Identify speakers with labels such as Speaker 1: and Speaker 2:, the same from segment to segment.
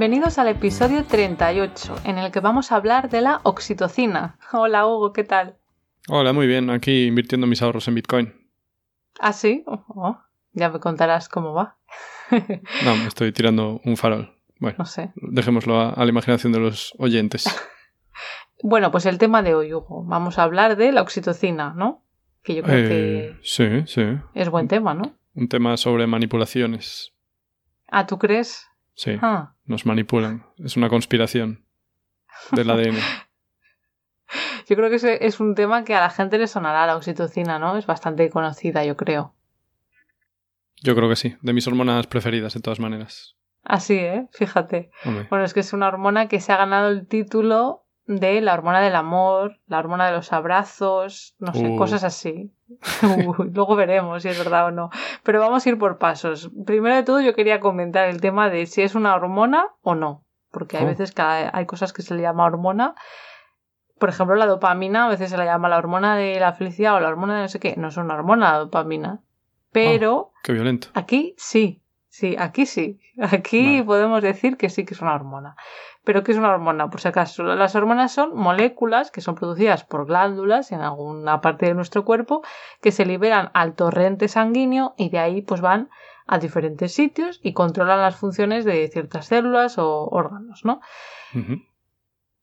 Speaker 1: Bienvenidos al episodio 38, en el que vamos a hablar de la oxitocina. Hola Hugo, ¿qué tal?
Speaker 2: Hola, muy bien, aquí invirtiendo mis ahorros en Bitcoin.
Speaker 1: ¿Ah, sí? Oh, ya me contarás cómo va.
Speaker 2: no, me estoy tirando un farol. Bueno, no sé. dejémoslo a, la imaginación de los oyentes.
Speaker 1: bueno, pues el tema de hoy, Hugo. Vamos a hablar de la oxitocina, ¿no? Que yo creo que
Speaker 2: eh, sí, sí.
Speaker 1: es buen tema, ¿no?
Speaker 2: Un tema sobre manipulaciones.
Speaker 1: Ah, ¿tú crees?
Speaker 2: Sí, ah. Nos manipulan. Es una conspiración del ADN.
Speaker 1: yo creo que es un tema que a la gente le sonará la oxitocina, ¿no? Es bastante conocida, yo creo.
Speaker 2: Yo creo que sí, de mis hormonas preferidas, de todas maneras.
Speaker 1: Así, ¿eh? Fíjate. Bueno, es que es una hormona que se ha ganado el título de la hormona del amor, la hormona de los abrazos, no sé, uh. cosas así. Luego veremos si es verdad o no. Pero vamos a ir por pasos. Primero de todo yo quería comentar el tema de si es una hormona o no. Porque hay oh. veces que hay cosas que se le llama hormona. Por ejemplo, la dopamina a veces se le llama la hormona de la felicidad o la hormona de no sé qué. No es una hormona la dopamina. Pero...
Speaker 2: Oh, qué violento.
Speaker 1: Aquí sí. Sí, aquí sí. Aquí podemos decir que sí que es una hormona. ¿Pero qué es una hormona? Por si acaso, las hormonas son moléculas que son producidas por glándulas en alguna parte de nuestro cuerpo que se liberan al torrente sanguíneo y de ahí pues van a diferentes sitios y controlan las funciones de ciertas células o órganos, ¿no?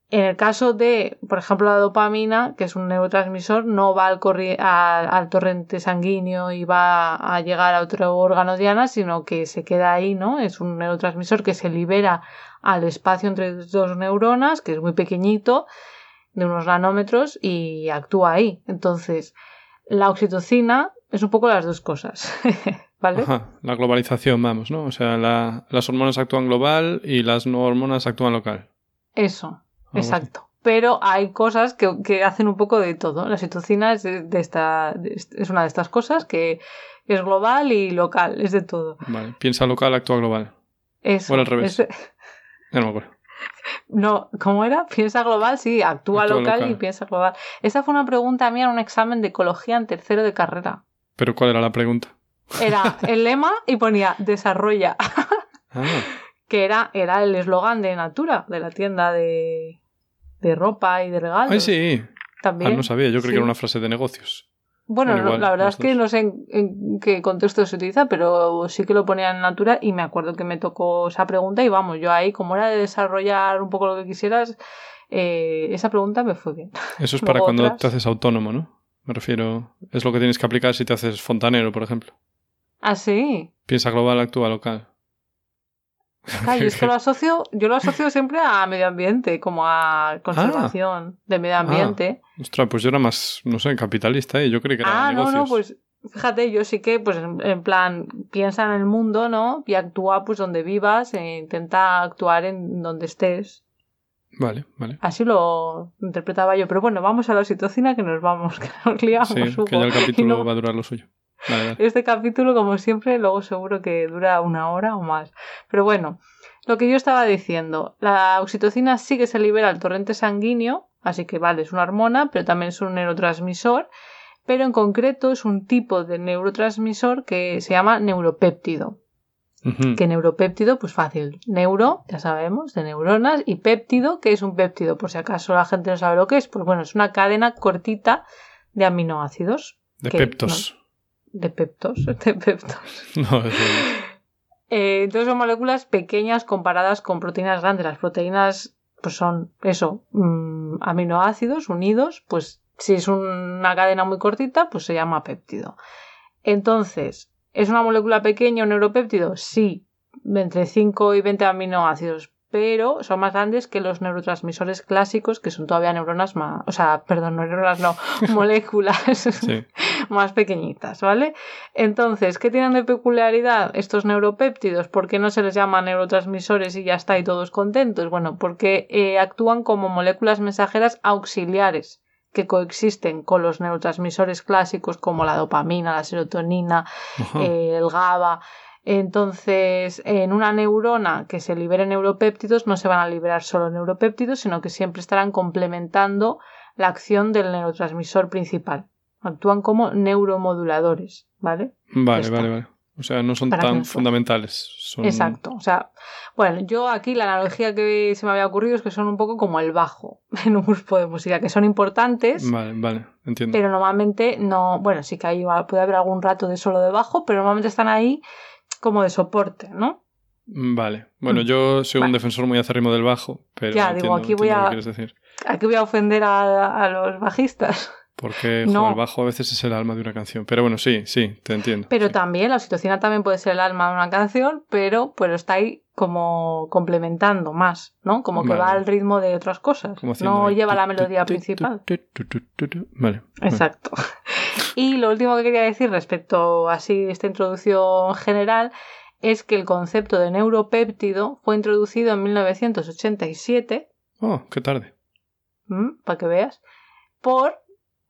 Speaker 1: En el caso de, por ejemplo, la dopamina, que es un neurotransmisor, no va al, al, torrente sanguíneo y va a llegar a otro órgano diana, sino que se queda ahí, ¿no? Es un neurotransmisor que se libera al espacio entre dos neuronas, que es muy pequeñito, de unos nanómetros, y actúa ahí. Entonces, la oxitocina es un poco las dos cosas. ¿Vale?
Speaker 2: la globalización, vamos, ¿no? O sea, las hormonas actúan global y las no hormonas actúan local.
Speaker 1: Eso. Exacto. Pero hay cosas que, hacen un poco de todo. La citocina es, de, esta, es una de estas cosas que es global y local, es de todo.
Speaker 2: Vale, piensa local, actúa global. Eso. O al revés. No me acuerdo.
Speaker 1: No, ¿cómo era? Piensa global, sí, actúa, local, y piensa global. Esa fue una pregunta mía en un examen de ecología en tercero de carrera.
Speaker 2: ¿Pero cuál era la pregunta?
Speaker 1: Era el lema y ponía desarrolla. Ah que era, era el eslogan de Natura, de la tienda de, de ropa y de regalos.
Speaker 2: Ay, sí. También. Ah, no sabía, yo creo que era una frase de negocios.
Speaker 1: Bueno, la verdad es que no sé en, qué contexto se utiliza, pero sí que lo ponía en Natura y me acuerdo que me tocó esa pregunta y vamos, yo ahí, como era de desarrollar un poco lo que quisieras, eh, esa pregunta me fue bien.
Speaker 2: Eso es para cuando te haces autónomo, ¿no? Me refiero, es lo que tienes que aplicar si te haces fontanero, por ejemplo.
Speaker 1: Ah, sí.
Speaker 2: Piensa global, actúa local.
Speaker 1: Yo es que lo asocio, yo lo asocio siempre a medio ambiente, como a conservación ah. de medio ambiente.
Speaker 2: Ah. Ostras, pues yo era más, no sé, capitalista, y ¿eh? yo creí que era Ah, no, no,
Speaker 1: pues fíjate, yo sí que, pues en plan, piensa en el mundo, ¿no? Y actúa pues donde vivas e intenta actuar en donde estés.
Speaker 2: Vale, vale.
Speaker 1: Así lo interpretaba yo. Pero bueno, vamos a la oxitocina que nos vamos, que nos liamos.
Speaker 2: Sí, que ya el capítulo va a durar lo suyo.
Speaker 1: Este capítulo, como siempre, luego seguro que dura una hora o más. Pero bueno, lo que yo estaba diciendo, la oxitocina sí que se libera al torrente sanguíneo, así que vale, es una hormona, pero también es un neurotransmisor, pero en concreto es un tipo de neurotransmisor que se llama neuropéptido. Que neuropéptido, pues fácil. Neuro, ya sabemos, de neuronas, y péptido, que es un péptido, por si acaso la gente no sabe lo que es, pues bueno, es una cadena cortita de aminoácidos.
Speaker 2: De peptos
Speaker 1: de peptos, de peptos.
Speaker 2: No,
Speaker 1: eh, entonces son moléculas pequeñas comparadas con proteínas grandes. Las proteínas pues son eso, mm, aminoácidos unidos, pues si es una cadena muy cortita, pues se llama péptido. Entonces, ¿es una molécula pequeña un neuropéptido? Sí, entre 5 y 20 aminoácidos. Pero son más grandes que los neurotransmisores clásicos, que son todavía neuronas más, o sea, perdón, neuronas, no, moléculas más pequeñitas, ¿vale? Entonces, ¿qué tienen de peculiaridad estos neuropéptidos? ¿Por qué no se les llama neurotransmisores y ya está y todos contentos? Bueno, porque eh, actúan como moléculas mensajeras auxiliares que coexisten con los neurotransmisores clásicos como la dopamina, la serotonina, eh, el GABA. Entonces, en una neurona que se libere neuropéptidos, no se van a liberar solo neuropéptidos, sino que siempre estarán complementando la acción del neurotransmisor principal. Actúan como neuromoduladores, ¿vale?
Speaker 2: Vale, vale, vale. O sea, no son tan fundamentales.
Speaker 1: Exacto. O sea, bueno, yo aquí la analogía que se me había ocurrido es que son un poco como el bajo en un grupo de música, que son importantes.
Speaker 2: Vale, vale, entiendo.
Speaker 1: Pero normalmente no. Bueno, sí que ahí puede haber algún rato de solo de bajo, pero normalmente están ahí como de soporte, ¿no?
Speaker 2: Vale. Bueno, yo soy un defensor muy acérrimo del bajo, pero.
Speaker 1: Ya, digo, aquí voy a. Aquí voy a ofender a los bajistas.
Speaker 2: Porque el bajo a veces es el alma de una canción. Pero bueno, sí, sí, te entiendo.
Speaker 1: Pero también, la oxitocina también puede ser el alma de una canción, pero pues está ahí como complementando más, ¿no? Como que va al ritmo de otras cosas. No lleva la melodía principal.
Speaker 2: Vale.
Speaker 1: Exacto. Y lo último que quería decir respecto así esta introducción general es que el concepto de neuropéptido fue introducido en 1987.
Speaker 2: Oh, qué tarde.
Speaker 1: Para que veas. Por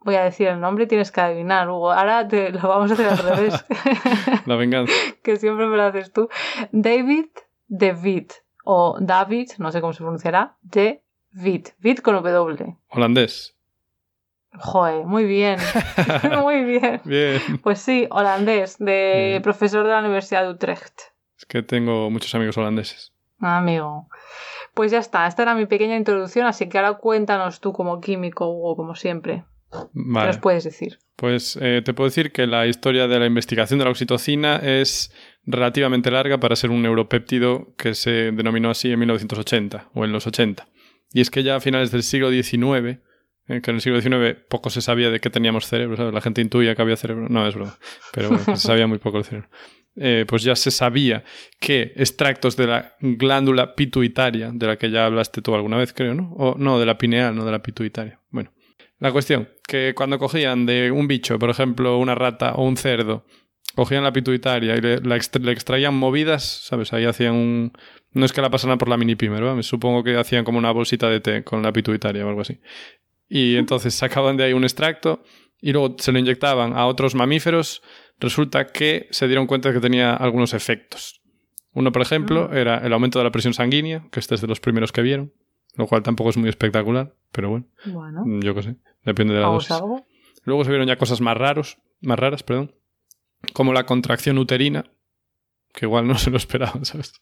Speaker 1: Voy a decir el nombre y tienes que adivinar, Hugo. Ahora te lo vamos a hacer al revés.
Speaker 2: La venganza.
Speaker 1: que siempre me lo haces tú. David DeVitt. O David, no sé cómo se pronunciará. De Witt con W.
Speaker 2: Holandés.
Speaker 1: Joder, muy bien. muy bien.
Speaker 2: Bien.
Speaker 1: Pues sí, holandés, de profesor de la Universidad de Utrecht.
Speaker 2: Es que tengo muchos amigos holandeses.
Speaker 1: Ah, amigo. Pues ya está, esta era mi pequeña introducción, así que ahora cuéntanos tú como químico, Hugo, como siempre. ¿Qué nos puedes decir?
Speaker 2: Pues eh, te puedo decir que la historia de la investigación de la oxitocina es relativamente larga para ser un neuropéptido que se denominó así en 1980 o en los 80. Y es que ya a finales del siglo XIX, eh, que en el siglo XIX poco se sabía de qué teníamos cerebro, la gente intuía que había cerebro, no es verdad, pero se sabía muy poco del cerebro. Eh, pues ya se sabía que extractos de la glándula pituitaria, de la que ya hablaste tú alguna vez, creo, ¿no? O no, de la pineal, no de la pituitaria. Bueno, la cuestión, que cuando cogían de un bicho, por ejemplo, una rata o un cerdo, cogían la pituitaria y le, extraían movidas, ¿sabes? Ahí hacían un... No es que la pasaran por la mini pimer, ¿verdad? Supongo que hacían como una bolsita de té con la pituitaria o algo así. Y entonces sacaban de ahí un extracto y luego se lo inyectaban a otros mamíferos. Resulta que se dieron cuenta de que tenía algunos efectos. Uno, por ejemplo, era el aumento de la presión sanguínea, que este es de los primeros que vieron lo cual tampoco es muy espectacular, pero bueno.
Speaker 1: Bueno.
Speaker 2: Yo qué sé, depende de la dosis. Luego se vieron ya cosas más raros, más raras, perdón, como la contracción uterina, que igual no se lo esperaban, ¿sabes?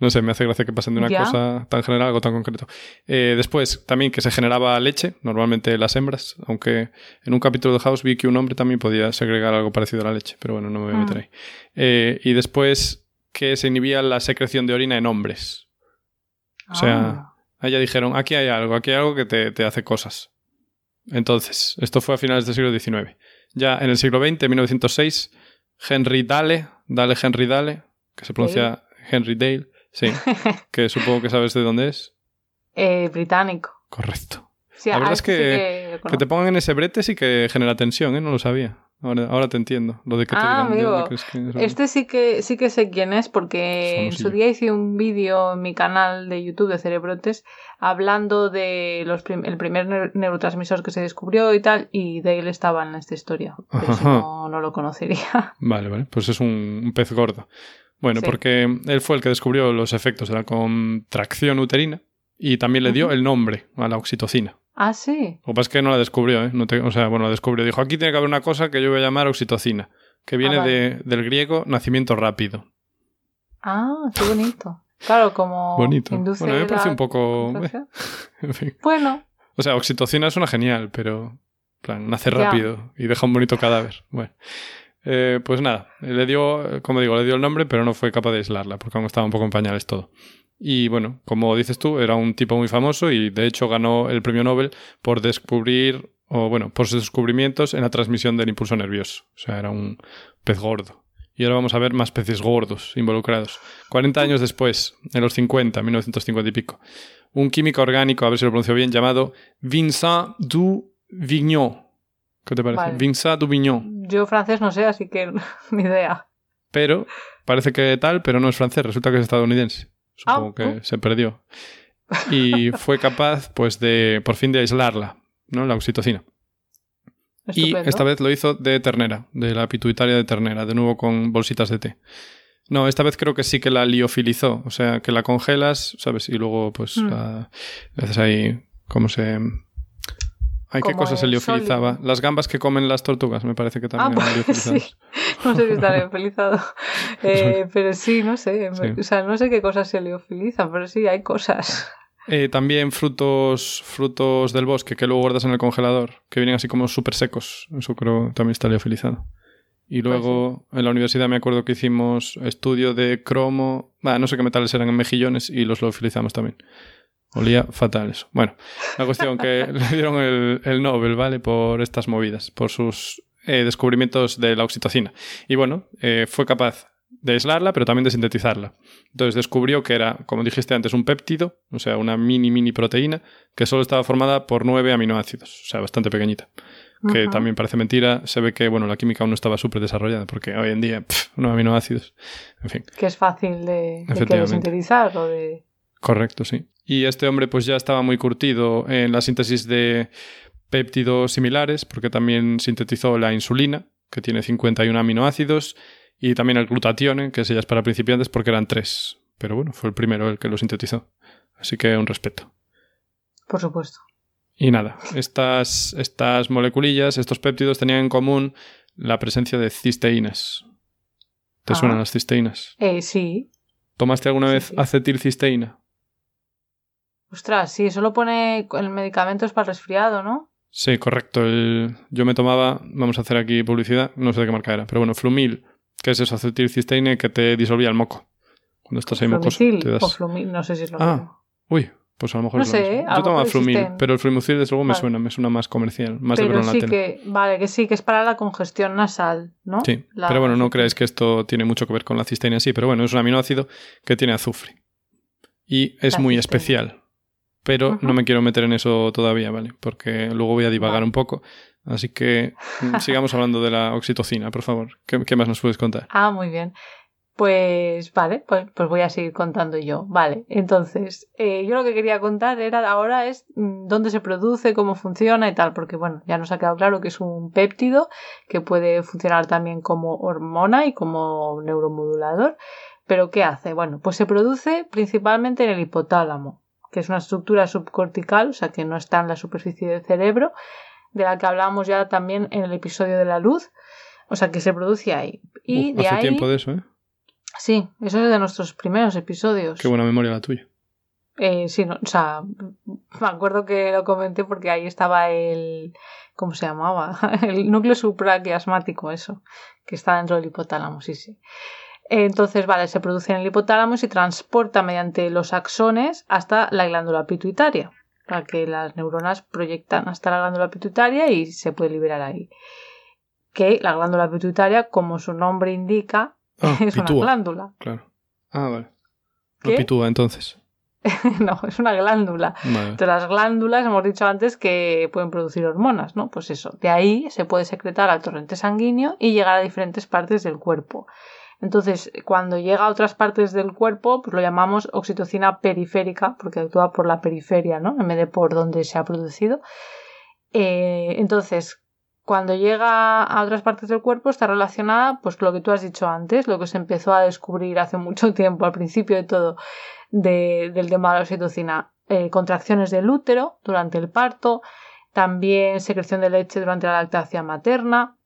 Speaker 2: No sé, me hace gracia que pasen de una cosa tan general a algo tan concreto. Eh, después, también que se generaba leche, normalmente las hembras, aunque en un capítulo de House vi que un hombre también podía segregar algo parecido a la leche, pero bueno, no me voy a meter mm. ahí. Eh, y después que se inhibía la secreción de orina en hombres. O sea, ah. Allá dijeron, aquí hay algo, aquí hay algo que te, hace cosas. Entonces, esto fue a finales del siglo XIX. Ya en el siglo XX, en 1906, Henry Dale, Dale Henry Dale, que se pronuncia Henry Dale, sí, que supongo que sabes de dónde es.
Speaker 1: Eh, británico.
Speaker 2: Correcto. la verdad es que, que, te pongan en ese brete sí que genera tensión, ¿eh? No lo sabía. Ahora, te entiendo. Lo de que te
Speaker 1: ah, amigo. este sí que, sí que sé quién es porque en su día hice un vídeo en mi canal de YouTube de Cerebrotes hablando de los el primer neurotransmisor que se descubrió y tal y de él estaba en esta historia. Pero no, no, lo conocería.
Speaker 2: Vale, vale. Pues es un, pez gordo. Bueno, porque él fue el que descubrió los efectos de la contracción uterina y también le dio el nombre a la oxitocina.
Speaker 1: Ah, sí.
Speaker 2: Lo que pasa es que no la descubrió, ¿eh? No o sea, bueno, la descubrió. Dijo, aquí tiene que haber una cosa que yo voy a llamar oxitocina, que viene ah, de, del griego nacimiento rápido.
Speaker 1: Ah, qué bonito. Claro, como
Speaker 2: bonito. Bueno, a mí me parece un poco...
Speaker 1: en fin. Bueno.
Speaker 2: O sea, oxitocina es una genial, pero... plan, nace rápido y deja un bonito cadáver. Bueno. Eh, pues nada, le dio, como digo, le dio el nombre, pero no fue capaz de aislarla, porque aún estaba un poco en pañales todo. Y bueno, como dices tú, era un tipo muy famoso y de hecho ganó el premio Nobel por descubrir, o bueno, por sus descubrimientos en la transmisión del impulso nervioso. O sea, era un pez gordo. Y ahora vamos a ver más peces gordos involucrados. 40 años después, en los 50, 1950 y pico, un químico orgánico, a ver si lo pronuncio bien, llamado Vincent Duvignon. ¿Qué te parece? Vincent Duvignon.
Speaker 1: Yo francés no sé, así que ni idea.
Speaker 2: Pero parece que tal, pero no es francés, resulta que es estadounidense. Supongo ah, que uh. se perdió. Y fue capaz, pues, de por fin de aislarla, ¿no? La oxitocina. Y esta vez lo hizo de ternera, de la pituitaria de ternera, de nuevo con bolsitas de té. No, esta vez creo que sí que la liofilizó, o sea, que la congelas, ¿sabes? Y luego, pues, mm. haces ahí, ¿cómo se...? Ay, qué cosas se liofilizaba. Las gambas que comen las tortugas, me parece que también ah, liofilizadas.
Speaker 1: Sí. No sé si está liofilizado. Eh, pero sí, no sé. O sea, no sé qué cosas se liofilizan, pero sí, hay cosas.
Speaker 2: Eh, también frutos, frutos del bosque que luego guardas en el congelador, que vienen así como súper secos. Eso creo también está liofilizado. Y pues luego en la universidad me acuerdo que hicimos estudio de cromo, no sé qué metales eran en mejillones y los liofilizamos también. Olía fatal eso. Bueno, la cuestión que le dieron el, Nobel, ¿vale? Por estas movidas, por sus eh, descubrimientos de la oxitocina. Y bueno, eh, fue capaz de aislarla, pero también de sintetizarla. Entonces descubrió que era, como dijiste antes, un péptido, o sea, una mini, mini proteína, que solo estaba formada por nueve aminoácidos, o sea, bastante pequeñita. Que también parece mentira, se ve que, bueno, la química aún no estaba súper desarrollada, porque hoy en día, nueve aminoácidos, en fin.
Speaker 1: Que es fácil de, de sintetizar o de...
Speaker 2: Correcto, sí. Y este hombre pues ya estaba muy curtido en la síntesis de péptidos similares, porque también sintetizó la insulina, que tiene 51 aminoácidos, y también el glutatión, que ese ya es para principiantes porque eran tres. Pero bueno, fue el primero el que lo sintetizó. Así que un respeto.
Speaker 1: Por supuesto.
Speaker 2: Y nada, estas, estas moleculillas, estos péptidos tenían en común la presencia de cisteínas. ¿Te suenan las cisteínas?
Speaker 1: Eh, sí.
Speaker 2: ¿Tomaste alguna vez acetilcisteína?
Speaker 1: Ostras, sí, eso lo pone el medicamento es para el resfriado, ¿no?
Speaker 2: Sí, correcto. Yo me tomaba, vamos a hacer aquí publicidad, no sé de qué marca era, pero bueno, Flumil ¿Qué es eso? Acetilcisteína que te disolvía el moco. Cuando estás ahí mocoso. Te das...
Speaker 1: o flumil, no sé si es lo
Speaker 2: Ah, uy, pues a lo mejor no sé, Yo tomaba flumil, pero el flumicil desde luego me suena, me suena más comercial, más
Speaker 1: pero
Speaker 2: de
Speaker 1: sí que, Vale, que sí, que es para la congestión nasal, ¿no?
Speaker 2: Sí, pero bueno, no creáis que esto tiene mucho que ver con la cisteína sí, pero bueno, es un aminoácido que tiene azufre. Y es muy especial. Pero no me quiero meter en eso todavía, ¿vale? Porque luego voy a divagar un poco. Así que mm, sigamos hablando de la oxitocina, por favor. ¿Qué, más nos puedes contar?
Speaker 1: Ah, muy bien. Pues vale, pues, pues voy a seguir contando yo. Vale, entonces, eh, yo lo que quería contar era ahora es mm, dónde se produce, cómo funciona y tal, porque bueno, ya nos ha quedado claro que es un péptido que puede funcionar también como hormona y como neuromodulador. Pero ¿qué hace? Bueno, pues se produce principalmente en el hipotálamo, que es una estructura subcortical, o sea que no está en la superficie del cerebro, de la que hablábamos ya también en el episodio de la luz. O sea, que se produce ahí. Y de
Speaker 2: hace tiempo de eso, ¿eh?
Speaker 1: Sí, eso es de nuestros primeros episodios.
Speaker 2: Qué buena memoria la tuya.
Speaker 1: Eh, sí, no, o sea, me acuerdo que lo comenté porque ahí estaba el. ¿Cómo se llamaba? El núcleo supraquiasmático, eso, que está dentro del hipotálamo, sí, sí. Entonces, vale, se produce en el hipotálamo y se transporta mediante los axones hasta la glándula pituitaria para que las neuronas proyectan hasta la glándula pituitaria y se puede liberar ahí. Que la glándula pituitaria, como su nombre indica, ah, es una glándula.
Speaker 2: Claro. Ah, vale. No pitúa entonces.
Speaker 1: no, es una glándula. De las glándulas hemos dicho antes que pueden producir hormonas, ¿no? Pues eso, de ahí se puede secretar al torrente sanguíneo y llegar a diferentes partes del cuerpo. Entonces, cuando llega a otras partes del cuerpo, pues lo llamamos oxitocina periférica, porque actúa por la periferia, ¿no? En vez de por donde se ha producido. Eh, entonces, cuando llega a otras partes del cuerpo está relacionada, pues con lo que tú has dicho antes, lo que se empezó a descubrir hace mucho tiempo, al principio de todo, del tema de la oxitocina. Eh, contracciones del útero durante el parto, también secreción de leche durante la lactancia materna,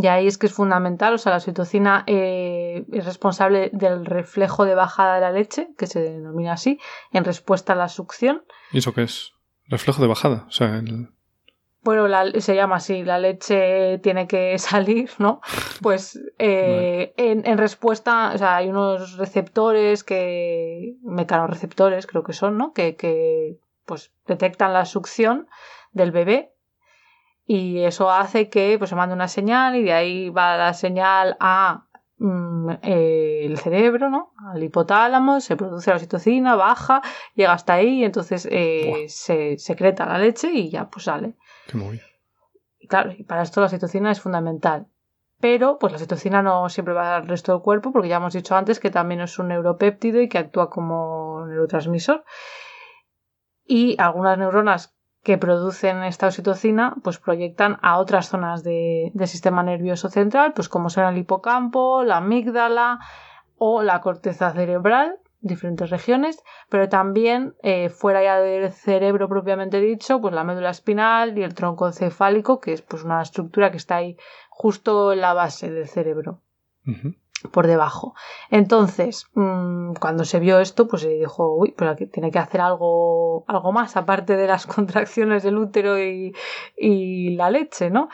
Speaker 1: y ahí es que es fundamental, o sea, la oxitocina eh, es responsable del reflejo de bajada de la leche, que se denomina así, en respuesta a la succión.
Speaker 2: ¿Y eso qué es? Reflejo de bajada, o sea, el...
Speaker 1: Bueno, se llama así, la leche tiene que salir, ¿no? Pues eh, en, respuesta, o sea, hay unos receptores que, mecanorreceptores creo que son, ¿no? Que, que pues detectan la succión del bebé y eso hace que pues, se mande una señal y de ahí va la señal a mm, eh, el cerebro, ¿no? Al hipotálamo, se produce la oxitocina, baja, llega hasta ahí y entonces eh, se secreta la leche y ya pues sale.
Speaker 2: Qué muy.
Speaker 1: Y claro, y para esto la oxitocina es fundamental. Pero pues la oxitocina no siempre va al resto del cuerpo porque ya hemos dicho antes que también es un neuropéptido y que actúa como neurotransmisor. Y algunas neuronas que producen esta oxitocina pues proyectan a otras zonas de- del sistema nervioso central, pues como son el hipocampo, la amígdala o la corteza cerebral, diferentes regiones, pero también eh, fuera ya del cerebro propiamente dicho, pues la médula espinal y el tronco encefálico, que es pues una estructura que está ahí justo en la base del cerebro. Por debajo. Entonces, mm, cuando se vio esto, pues se dijo, uy, pero aquí tiene que hacer algo, algo más, aparte de las contracciones del útero y, y la leche, ¿no?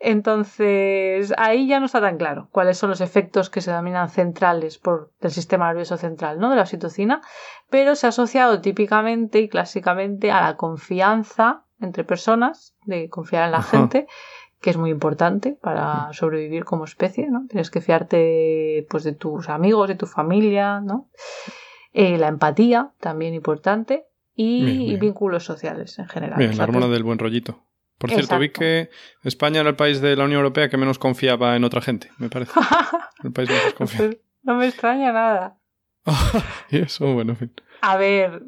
Speaker 1: Entonces, ahí ya no está tan claro cuáles son los efectos que se denominan centrales por, del sistema nervioso central, ¿no? De la oxitocina, pero se ha asociado típicamente y clásicamente a la confianza entre personas, de confiar en la
Speaker 2: Ajá.
Speaker 1: gente, que es muy importante para sobrevivir como especie, ¿no? Tienes que fiarte pues de tus amigos, de tu familia, ¿no? Eh, la empatía, también importante, y,
Speaker 2: Bien, bien.
Speaker 1: vínculos sociales en general.
Speaker 2: Bien,
Speaker 1: O
Speaker 2: la hormona
Speaker 1: que-
Speaker 2: del buen rollito. Por cierto, vi que España era el país de la Unión Europea que menos confiaba en otra gente, me parece. El país menos desconfiado.
Speaker 1: Pues no me extraña nada.
Speaker 2: y eso, bueno, en fin.
Speaker 1: A ver,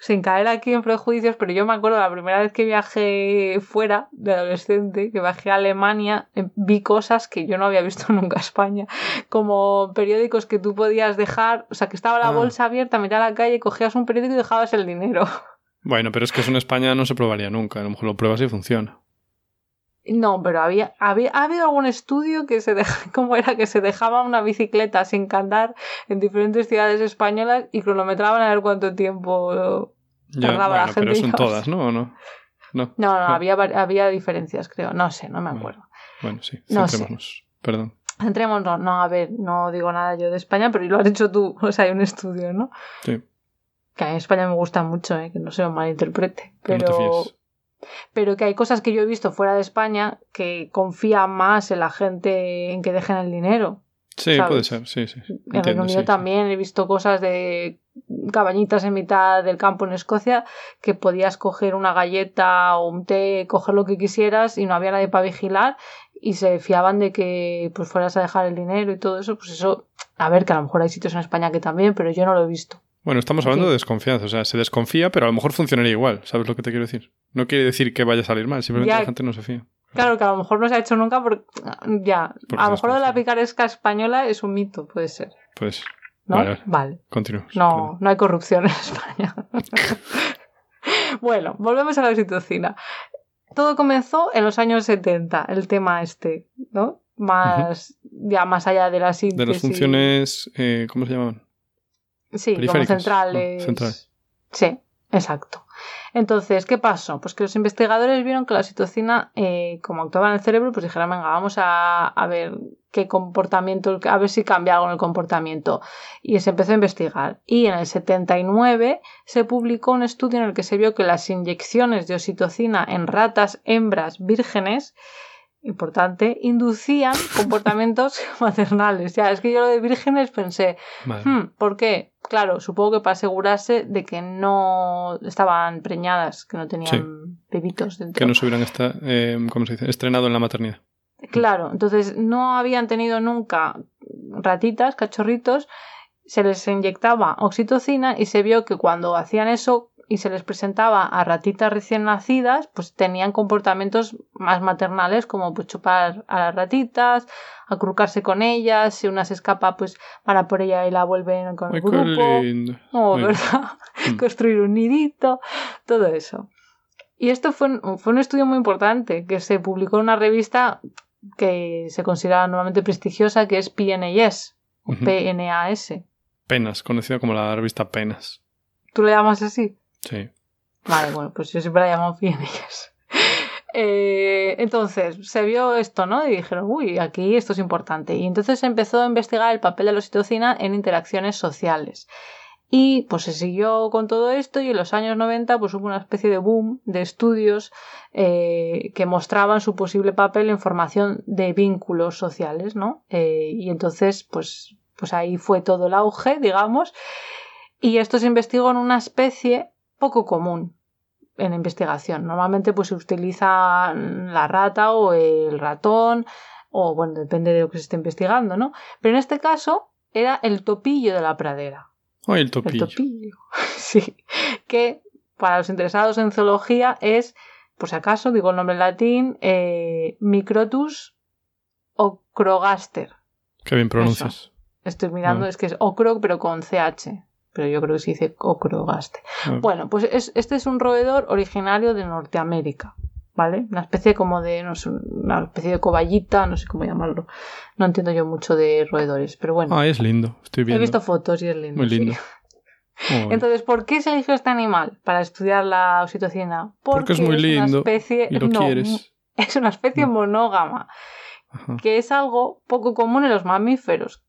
Speaker 1: sin caer aquí en prejuicios, pero yo me acuerdo la primera vez que viajé fuera de adolescente, que viajé a Alemania, eh, vi cosas que yo no había visto nunca en España, como periódicos que tú podías dejar, o sea, que estaba la
Speaker 2: Ah.
Speaker 1: bolsa abierta a mitad de la calle, cogías un periódico y dejabas el dinero.
Speaker 2: Bueno, pero es que eso en España no se probaría nunca. A lo mejor lo pruebas y funciona.
Speaker 1: No, pero había, había ha habido algún estudio que se deja, cómo era que se dejaba una bicicleta sin candar en diferentes ciudades españolas y cronometraban a ver cuánto tiempo
Speaker 2: Ya,
Speaker 1: Tardaba la
Speaker 2: bueno, pero
Speaker 1: gente,
Speaker 2: son todas, ¿no? ¿O no? No.
Speaker 1: No, no, había, había diferencias, creo. No sé, no me acuerdo.
Speaker 2: Bueno, sí,
Speaker 1: No sé.
Speaker 2: centrémonos. Perdón.
Speaker 1: Entremos, no, a ver, no digo nada yo de España, pero lo has hecho tú. O sea, hay un estudio, ¿no?
Speaker 2: Sí,
Speaker 1: Que a mí en España me gusta mucho, ¿eh? que no se me malinterprete.
Speaker 2: no te
Speaker 1: Pero, que hay cosas que yo he visto fuera de España que confían más en la gente en que dejen el dinero.
Speaker 2: Sí,
Speaker 1: ¿sabes?
Speaker 2: puede ser, sí, sí.
Speaker 1: En Reino Unido
Speaker 2: sí, sí.
Speaker 1: también he visto cosas de cabañitas en mitad del campo en Escocia que podías coger una galleta o un té, coger lo que quisieras y no había nadie para vigilar y se fiaban de que pues fueras a dejar el dinero y todo eso, pues eso, a ver que a lo mejor hay sitios en España que también, pero yo no lo he visto.
Speaker 2: Bueno, estamos hablando de desconfianza. O sea, se desconfía, pero a lo mejor funcionaría igual. ¿Sabes lo que te quiero decir? No quiere decir que vaya a salir mal. Simplemente
Speaker 1: Ya.
Speaker 2: la gente no se fía.
Speaker 1: Claro que a lo mejor no se ha hecho nunca porque ya,
Speaker 2: Porque
Speaker 1: a lo mejor lo de la picaresca española es un mito, puede ser,
Speaker 2: Pues,
Speaker 1: ¿no?
Speaker 2: Vale, vale. continuemos.
Speaker 1: No,
Speaker 2: Perdón.
Speaker 1: no hay corrupción en España. bueno, volvemos a la oxitocina. Todo comenzó en los años 70, el tema este, ¿no? Más, ya más allá de la síntesis.
Speaker 2: De las funciones, eh, ¿cómo se llamaban?
Speaker 1: Sí, como centrales.
Speaker 2: no, central.
Speaker 1: Sí, exacto. Entonces, ¿qué pasó? Pues que los investigadores vieron que la oxitocina, eh, como actuaba en el cerebro, pues dijeron, venga, vamos a, a ver qué comportamiento, a ver si cambia algo en el comportamiento. Y se empezó a investigar. Y en el 79 se publicó un estudio en el que se vio que las inyecciones de oxitocina en ratas hembras vírgenes importante, inducían comportamientos maternales. Ya, es que yo lo de vírgenes pensé. Hmm, ¿Por qué? Claro, supongo que para asegurarse de que no estaban preñadas, que no tenían bebitos dentro.
Speaker 2: Que no se hubieran esta, eh, ¿cómo se dice? estrenado en la maternidad.
Speaker 1: Claro, entonces no habían tenido nunca ratitas, cachorritos, se les inyectaba oxitocina y se vio que cuando hacían eso y se les presentaba a ratitas recién nacidas, pues tenían comportamientos más maternales, como pues chupar a las ratitas, acurrucarse con ellas, si una se escapa, pues van a por ella y la vuelven con el grupo. Oh. ¿verdad?
Speaker 2: Mm.
Speaker 1: Construir un nidito, todo eso. Y esto fue un, fue un estudio muy importante que se publicó en una revista que se considera normalmente prestigiosa, que es PNAS. PNAS.
Speaker 2: Penas, conocida como la revista Penas.
Speaker 1: ¿Tú le llamas así?
Speaker 2: Sí.
Speaker 1: Vale, bueno, pues yo siempre la llamo PNAS. Eh, entonces, se vio esto, ¿no? Y dijeron, uy, aquí esto es importante. Y entonces se empezó a investigar el papel de la oxitocina en interacciones sociales. Y pues se siguió con todo esto y en los años 90 pues hubo una especie de boom de estudios eh, que mostraban su posible papel en formación de vínculos sociales, ¿no? Eh, y entonces pues, pues ahí fue todo el auge, digamos. Y esto se investigó en una especie poco común en investigación. Normalmente pues se utiliza la rata o el ratón o bueno, depende de lo que se esté investigando, ¿no? Pero en este caso era el topillo de la pradera.
Speaker 2: Oh, el topillo.
Speaker 1: El topillo. sí. Que para los interesados en zoología es, por si acaso, digo el nombre en latín, eh, Microtus ocrogaster.
Speaker 2: Qué bien pronuncias.
Speaker 1: Estoy mirando, es que es ocro, pero con CH. Pero yo creo que se dice ocrogaster. Ah. Bueno, pues este es un roedor originario de Norteamérica. ¿vale? Una especie como de, no sé, una especie de coballita, no sé cómo llamarlo. No entiendo yo mucho de roedores, pero bueno.
Speaker 2: Ah, es lindo, estoy viendo.
Speaker 1: He visto fotos y es lindo.
Speaker 2: Muy lindo.
Speaker 1: Entonces, ¿por qué se eligió este animal para estudiar la oxitocina?
Speaker 2: Porque, es muy lindo. Una especie... Y lo quieres.
Speaker 1: Es una especie monógama, que es algo poco común en los mamíferos.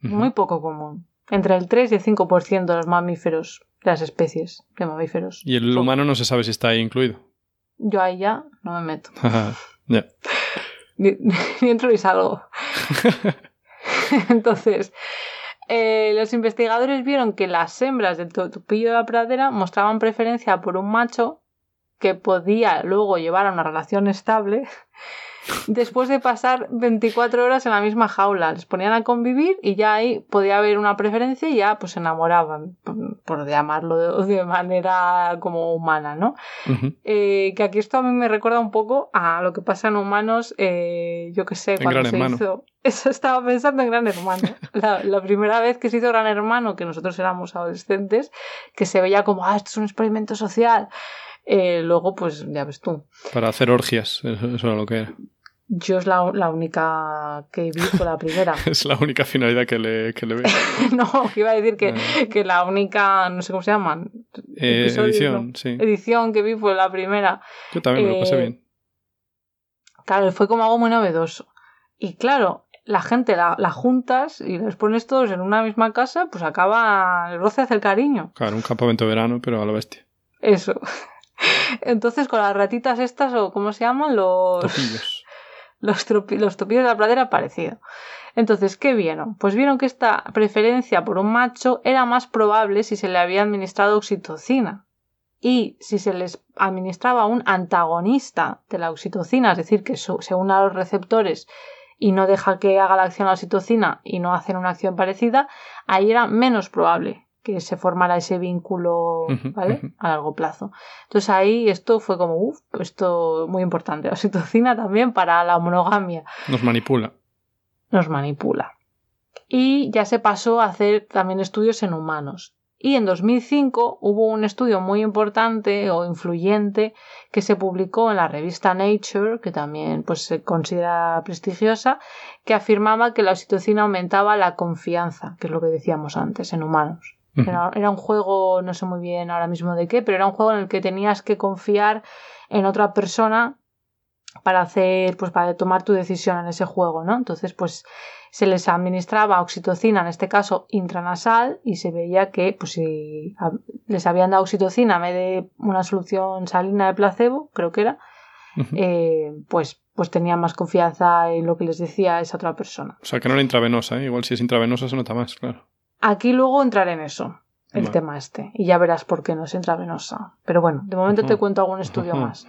Speaker 1: Muy poco común. Entre el 3 y el 5% de los mamíferos, de las especies de mamíferos.
Speaker 2: Y el humano no se sabe si está ahí incluido.
Speaker 1: Yo ahí ya no me meto. ni, entro ni salgo. Entonces, eh, los investigadores vieron que las hembras del tupillo de la pradera mostraban preferencia por un macho que podía luego llevar a una relación estable después de pasar 24 horas en la misma jaula. Les ponían a convivir y ya ahí podía haber una preferencia y ya pues se enamoraban, por, llamarlo de, manera como humana, ¿no? Eh, que aquí esto a mí me recuerda un poco a lo que pasa en humanos, eh, yo qué sé, cuando se hizo... Eso estaba pensando en Gran Hermano. La, primera vez que se hizo Gran Hermano, que nosotros éramos adolescentes, que se veía como, ah, esto es un experimento social. Eh, luego, pues ya ves tú.
Speaker 2: Para hacer orgias, eso era lo que era.
Speaker 1: Yo es la, única que vi fue la primera.
Speaker 2: es la única finalidad que le, que le veo.
Speaker 1: no, que iba a decir que, que, la única, no sé cómo se llaman.
Speaker 2: Eh, edición, sí.
Speaker 1: Edición que vi fue la primera.
Speaker 2: Yo también me lo pasé eh, bien.
Speaker 1: Claro, fue como algo muy novedoso. Y claro, la gente la, la, juntas y les pones todos en una misma casa, pues acaba el roce hace el cariño.
Speaker 2: Claro, un campamento de verano, pero a lo bestia.
Speaker 1: Eso. Entonces, con las ratitas estas, o ¿cómo se llaman? Los los, los de la pradera parecido. Entonces, ¿qué vieron? Pues vieron que esta preferencia por un macho era más probable si se le había administrado oxitocina. Y si se les administraba un antagonista de la oxitocina, es decir, que se une a los receptores y no deja que haga la acción la oxitocina y no hacen una acción parecida, ahí era menos probable que se formara ese vínculo ¿vale? a largo plazo. Entonces ahí esto fue como, uff, esto muy importante. La oxitocina también para la monogamia.
Speaker 2: Nos manipula.
Speaker 1: Nos manipula. Y ya se pasó a hacer también estudios en humanos. Y en 2005 hubo un estudio muy importante o influyente que se publicó en la revista Nature, que también pues, se considera prestigiosa, que afirmaba que la oxitocina aumentaba la confianza, que es lo que decíamos antes, en humanos. Era, un juego, no sé muy bien ahora mismo de qué, pero era un juego en el que tenías que confiar en otra persona para hacer, pues para tomar tu decisión en ese juego, ¿no? Entonces, pues se les administraba oxitocina, en este caso intranasal, y se veía que, pues si les habían dado oxitocina en vez de una solución salina de placebo, creo que era, eh, pues, pues tenían más confianza en lo que les decía esa otra persona.
Speaker 2: O sea, que no era intravenosa, ¿eh? igual si es intravenosa se nota más, claro.
Speaker 1: Aquí luego entraré en eso, el tema este, y ya verás por qué no es intravenosa. Pero bueno, de momento te cuento algún estudio más.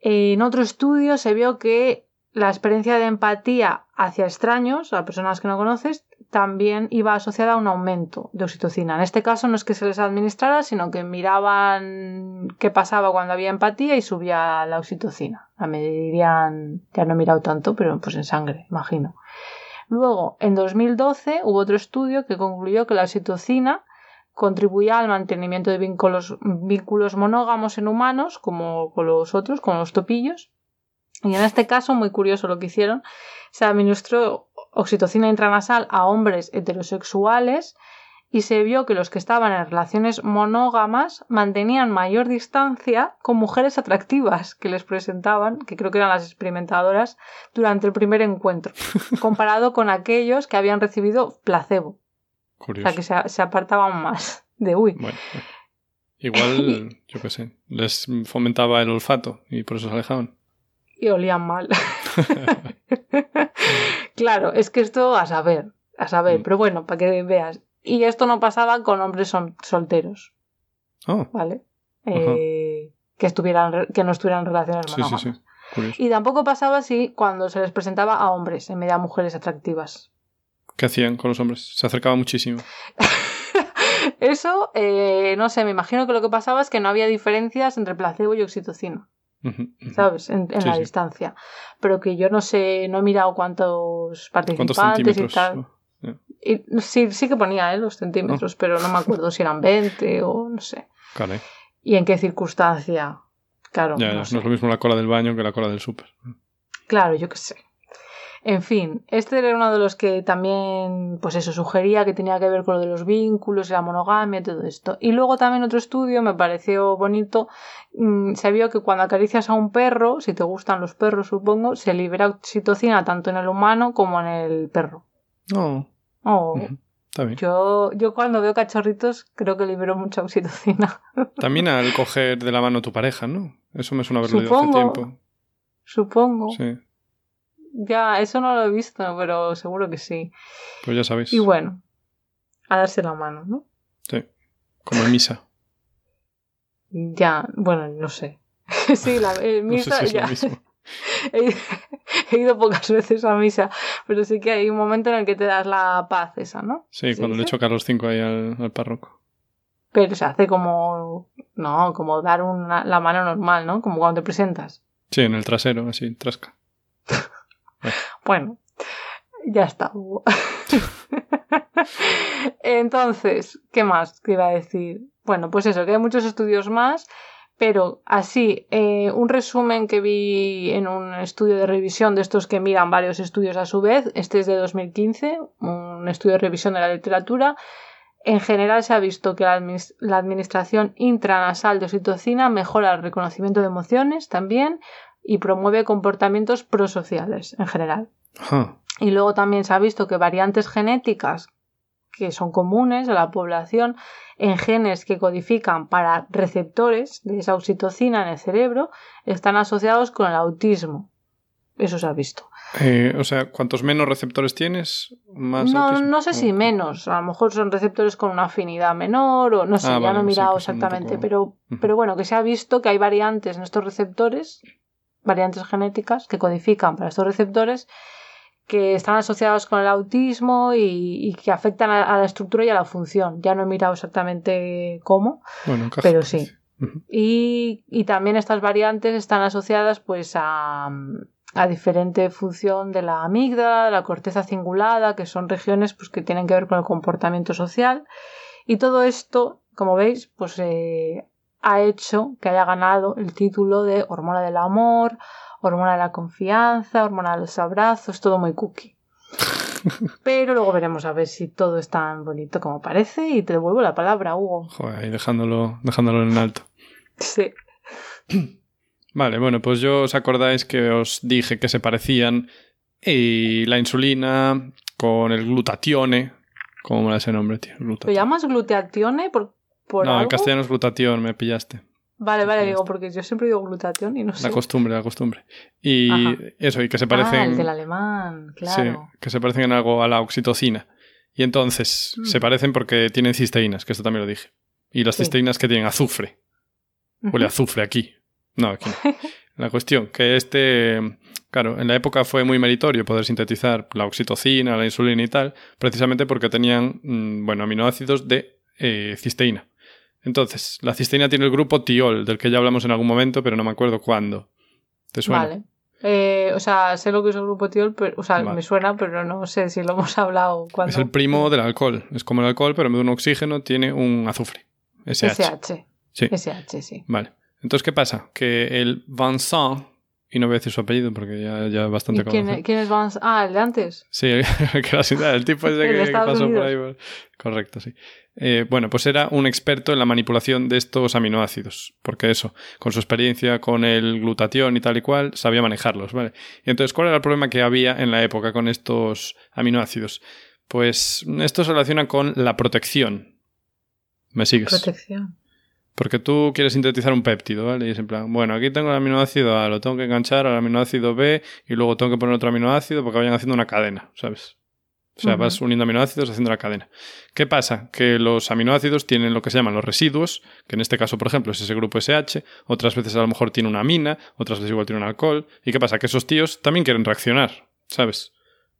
Speaker 1: En otro estudio se vio que la experiencia de empatía hacia extraños, a personas que no conoces, también iba asociada a un aumento de oxitocina. En este caso no es que se les administrara, sino que miraban qué pasaba cuando había empatía y subía la oxitocina. La medirían, ya no he mirado tanto, pero pues en sangre, imagino. Luego, en 2012 hubo otro estudio que concluyó que la oxitocina contribuía al mantenimiento de vínculos, monógamos en humanos, como con los otros, con los topillos. Y en este caso, muy curioso lo que hicieron, se administró oxitocina intranasal a hombres heterosexuales y se vio que los que estaban en relaciones monógamas mantenían mayor distancia con mujeres atractivas que les presentaban, que creo que eran las experimentadoras, durante el primer encuentro, comparado con aquellos que habían recibido placebo.
Speaker 2: Curioso.
Speaker 1: O sea, que se, se apartaban más de uy.
Speaker 2: Bueno, bueno. Igual, yo qué sé, les fomentaba el olfato y por eso se alejaban.
Speaker 1: Y olían mal. claro, es que esto a saber, a saber,
Speaker 2: Mm.
Speaker 1: pero bueno, para que veas. Y esto no pasaba con hombres son- solteros,
Speaker 2: Oh,
Speaker 1: ¿vale? Eh, que, estuvieran, que no estuvieran en relaciones
Speaker 2: sí, sí,
Speaker 1: monógamas.
Speaker 2: sí.
Speaker 1: Y tampoco pasaba así cuando se les presentaba a hombres en vez de mujeres atractivas.
Speaker 2: ¿Qué hacían con los hombres? Se acercaban muchísimo.
Speaker 1: Eso, eh, no sé, me imagino que lo que pasaba es que no había diferencias entre placebo y oxitocina. ¿sabes? En, en
Speaker 2: Sí,
Speaker 1: la
Speaker 2: sí.
Speaker 1: distancia. Pero que yo no sé, no he mirado cuántos
Speaker 2: ¿Cuántos
Speaker 1: participantes y
Speaker 2: centímetros?
Speaker 1: tal. Y sí, sí que ponía ¿eh? los centímetros, pero no me acuerdo si eran 20 o no sé.
Speaker 2: Caray.
Speaker 1: ¿Y en qué circunstancia? Claro,
Speaker 2: Ya,
Speaker 1: no
Speaker 2: no,
Speaker 1: sé.
Speaker 2: es lo mismo la cola del baño que la cola del súper.
Speaker 1: Claro, yo qué sé. En fin, este era uno de los que también, pues eso, sugería que tenía que ver con lo de los vínculos y la monogamia y todo esto. Y luego también otro estudio, me pareció bonito, mm, se vio que cuando acaricias a un perro, si te gustan los perros supongo, se libera oxitocina tanto en el humano como en el perro.
Speaker 2: No,
Speaker 1: Oh,
Speaker 2: bien.
Speaker 1: yo, yo cuando veo cachorritos creo que libero mucha oxitocina.
Speaker 2: También al coger de la mano a tu pareja, ¿no? Eso me suena haberlo oído hace
Speaker 1: Supongo.
Speaker 2: tiempo.
Speaker 1: Supongo.
Speaker 2: Sí,
Speaker 1: Ya, eso no lo he visto, pero seguro que sí.
Speaker 2: pues ya sabéis.
Speaker 1: Y bueno, a darse la mano, ¿no?
Speaker 2: Sí, como en misa.
Speaker 1: Ya, bueno, no sé. sí, la eh,
Speaker 2: No sé
Speaker 1: misa
Speaker 2: si es
Speaker 1: ya.
Speaker 2: lo mismo.
Speaker 1: He, he ido pocas veces a misa, pero sí que hay un momento en el que te das la paz esa, ¿no?
Speaker 2: Sí,
Speaker 1: ¿Se
Speaker 2: cuando le echo a Carlos V ahí al, al párroco.
Speaker 1: Pero se hace como, no, como dar una- la mano normal, ¿no? Como cuando te presentas.
Speaker 2: Sí, en el trasero, así, trasca.
Speaker 1: Bueno, ya está. Entonces, ¿qué más te iba a decir? Bueno, pues eso, que hay muchos estudios más, pero así, eh, un resumen que vi en un estudio de revisión de estos que miran varios estudios a su vez, este es de 2015, un estudio de revisión de la literatura. En general se ha visto que la, administración intranasal de oxitocina mejora el reconocimiento de emociones también y promueve comportamientos prosociales en general. Y luego también se ha visto que variantes genéticas que son comunes a la población en genes que codifican para receptores de esa oxitocina en el cerebro están asociados con el autismo. Eso se ha visto.
Speaker 2: Eh, o sea, cuantos menos receptores tienes, más
Speaker 1: No,
Speaker 2: autismo?
Speaker 1: no sé si menos. A lo mejor son receptores con una afinidad menor o no sé,
Speaker 2: Ah,
Speaker 1: ya
Speaker 2: vale,
Speaker 1: no he mirado exactamente.
Speaker 2: poco-
Speaker 1: Pero, pero bueno, que se ha visto que hay variantes en estos receptores, variantes genéticas que codifican para estos receptores que están asociados con el autismo y, y que afectan a, a la estructura y a la función. Ya no he mirado exactamente cómo.
Speaker 2: Bueno,
Speaker 1: pero sí. Y, y también estas variantes están asociadas pues a, a diferente función de la amígdala, de la corteza cingulada, que son regiones pues, que tienen que ver con el comportamiento social. Y todo esto, como veis, pues eh, ha hecho que haya ganado el título de hormona del amor, hormona de la confianza, hormona de los abrazos, todo muy cookie. Pero luego veremos a ver si todo es tan bonito como parece y te devuelvo la palabra, Hugo.
Speaker 2: Joder, ahí dejándolo, dejándolo en alto.
Speaker 1: Sí.
Speaker 2: Vale, bueno, pues yo os acordáis que os dije que se parecían y la insulina con el glutatione. ¿Cómo me da ese nombre, tío?
Speaker 1: ¿Lo
Speaker 2: Glutatión.
Speaker 1: llamas gluteatione por, por
Speaker 2: No, en
Speaker 1: algo?
Speaker 2: castellano es glutatión, me pillaste.
Speaker 1: Vale, vale, digo, porque yo siempre digo glutatión y no sé.
Speaker 2: La costumbre, la costumbre. Y
Speaker 1: Ajá.
Speaker 2: eso, y que se
Speaker 1: Ah,
Speaker 2: parecen.
Speaker 1: el del alemán, claro.
Speaker 2: Sí, que se parecen en algo a la oxitocina. Y entonces
Speaker 1: Mm.
Speaker 2: se parecen porque tienen cisteínas, que esto también lo dije. Y las
Speaker 1: Sí.
Speaker 2: cisteínas que tienen azufre. Huele a azufre aquí. No, aquí no. La cuestión, que este, claro, en la época fue muy meritorio poder sintetizar la oxitocina, la insulina y tal, precisamente porque tenían, mm, bueno, aminoácidos de eh, cisteína. Entonces, la cisteína tiene el grupo tiol, del que ya hablamos en algún momento, pero no me acuerdo cuándo. ¿Te suena?
Speaker 1: Vale. Eh, o sea, sé lo que es el grupo tiol, pero, o sea,
Speaker 2: Vale.
Speaker 1: me suena, pero no sé si lo hemos hablado cuando.
Speaker 2: Es el primo del alcohol. Es como el alcohol, pero en vez de un oxígeno tiene un azufre. SH.
Speaker 1: SH.
Speaker 2: Sí.
Speaker 1: SH, sí.
Speaker 2: Vale. Entonces, ¿qué pasa? Que el Vincent, y no voy a decir su apellido porque ya, ya es bastante
Speaker 1: ¿Y quién,
Speaker 2: conocido.
Speaker 1: es- quién es Vance? Ah, el de antes.
Speaker 2: Sí, el, la- el tipo ese
Speaker 1: El
Speaker 2: que, que pasó por ahí. Correcto, sí. Eh, bueno, pues era un experto en la manipulación de estos aminoácidos, porque eso, con su experiencia con el glutatión y tal y cual, sabía manejarlos, ¿vale? Y entonces, ¿cuál era el problema que había en la época con estos aminoácidos? Pues esto se relaciona con la protección. ¿Me sigues?
Speaker 1: Protección.
Speaker 2: Porque tú quieres sintetizar un péptido, ¿vale? Y es en plan, bueno, aquí tengo el aminoácido A, lo tengo que enganchar al aminoácido B y luego tengo que poner otro aminoácido porque vayan haciendo una cadena, ¿sabes? O sea, vas uniendo aminoácidos haciendo la cadena. ¿Qué pasa? Que los aminoácidos tienen lo que se llaman los residuos, que en este caso, por ejemplo, es ese grupo SH, otras veces a lo mejor tiene una amina, otras veces igual tiene un alcohol. ¿Y qué pasa? Que esos tíos también quieren reaccionar, ¿sabes?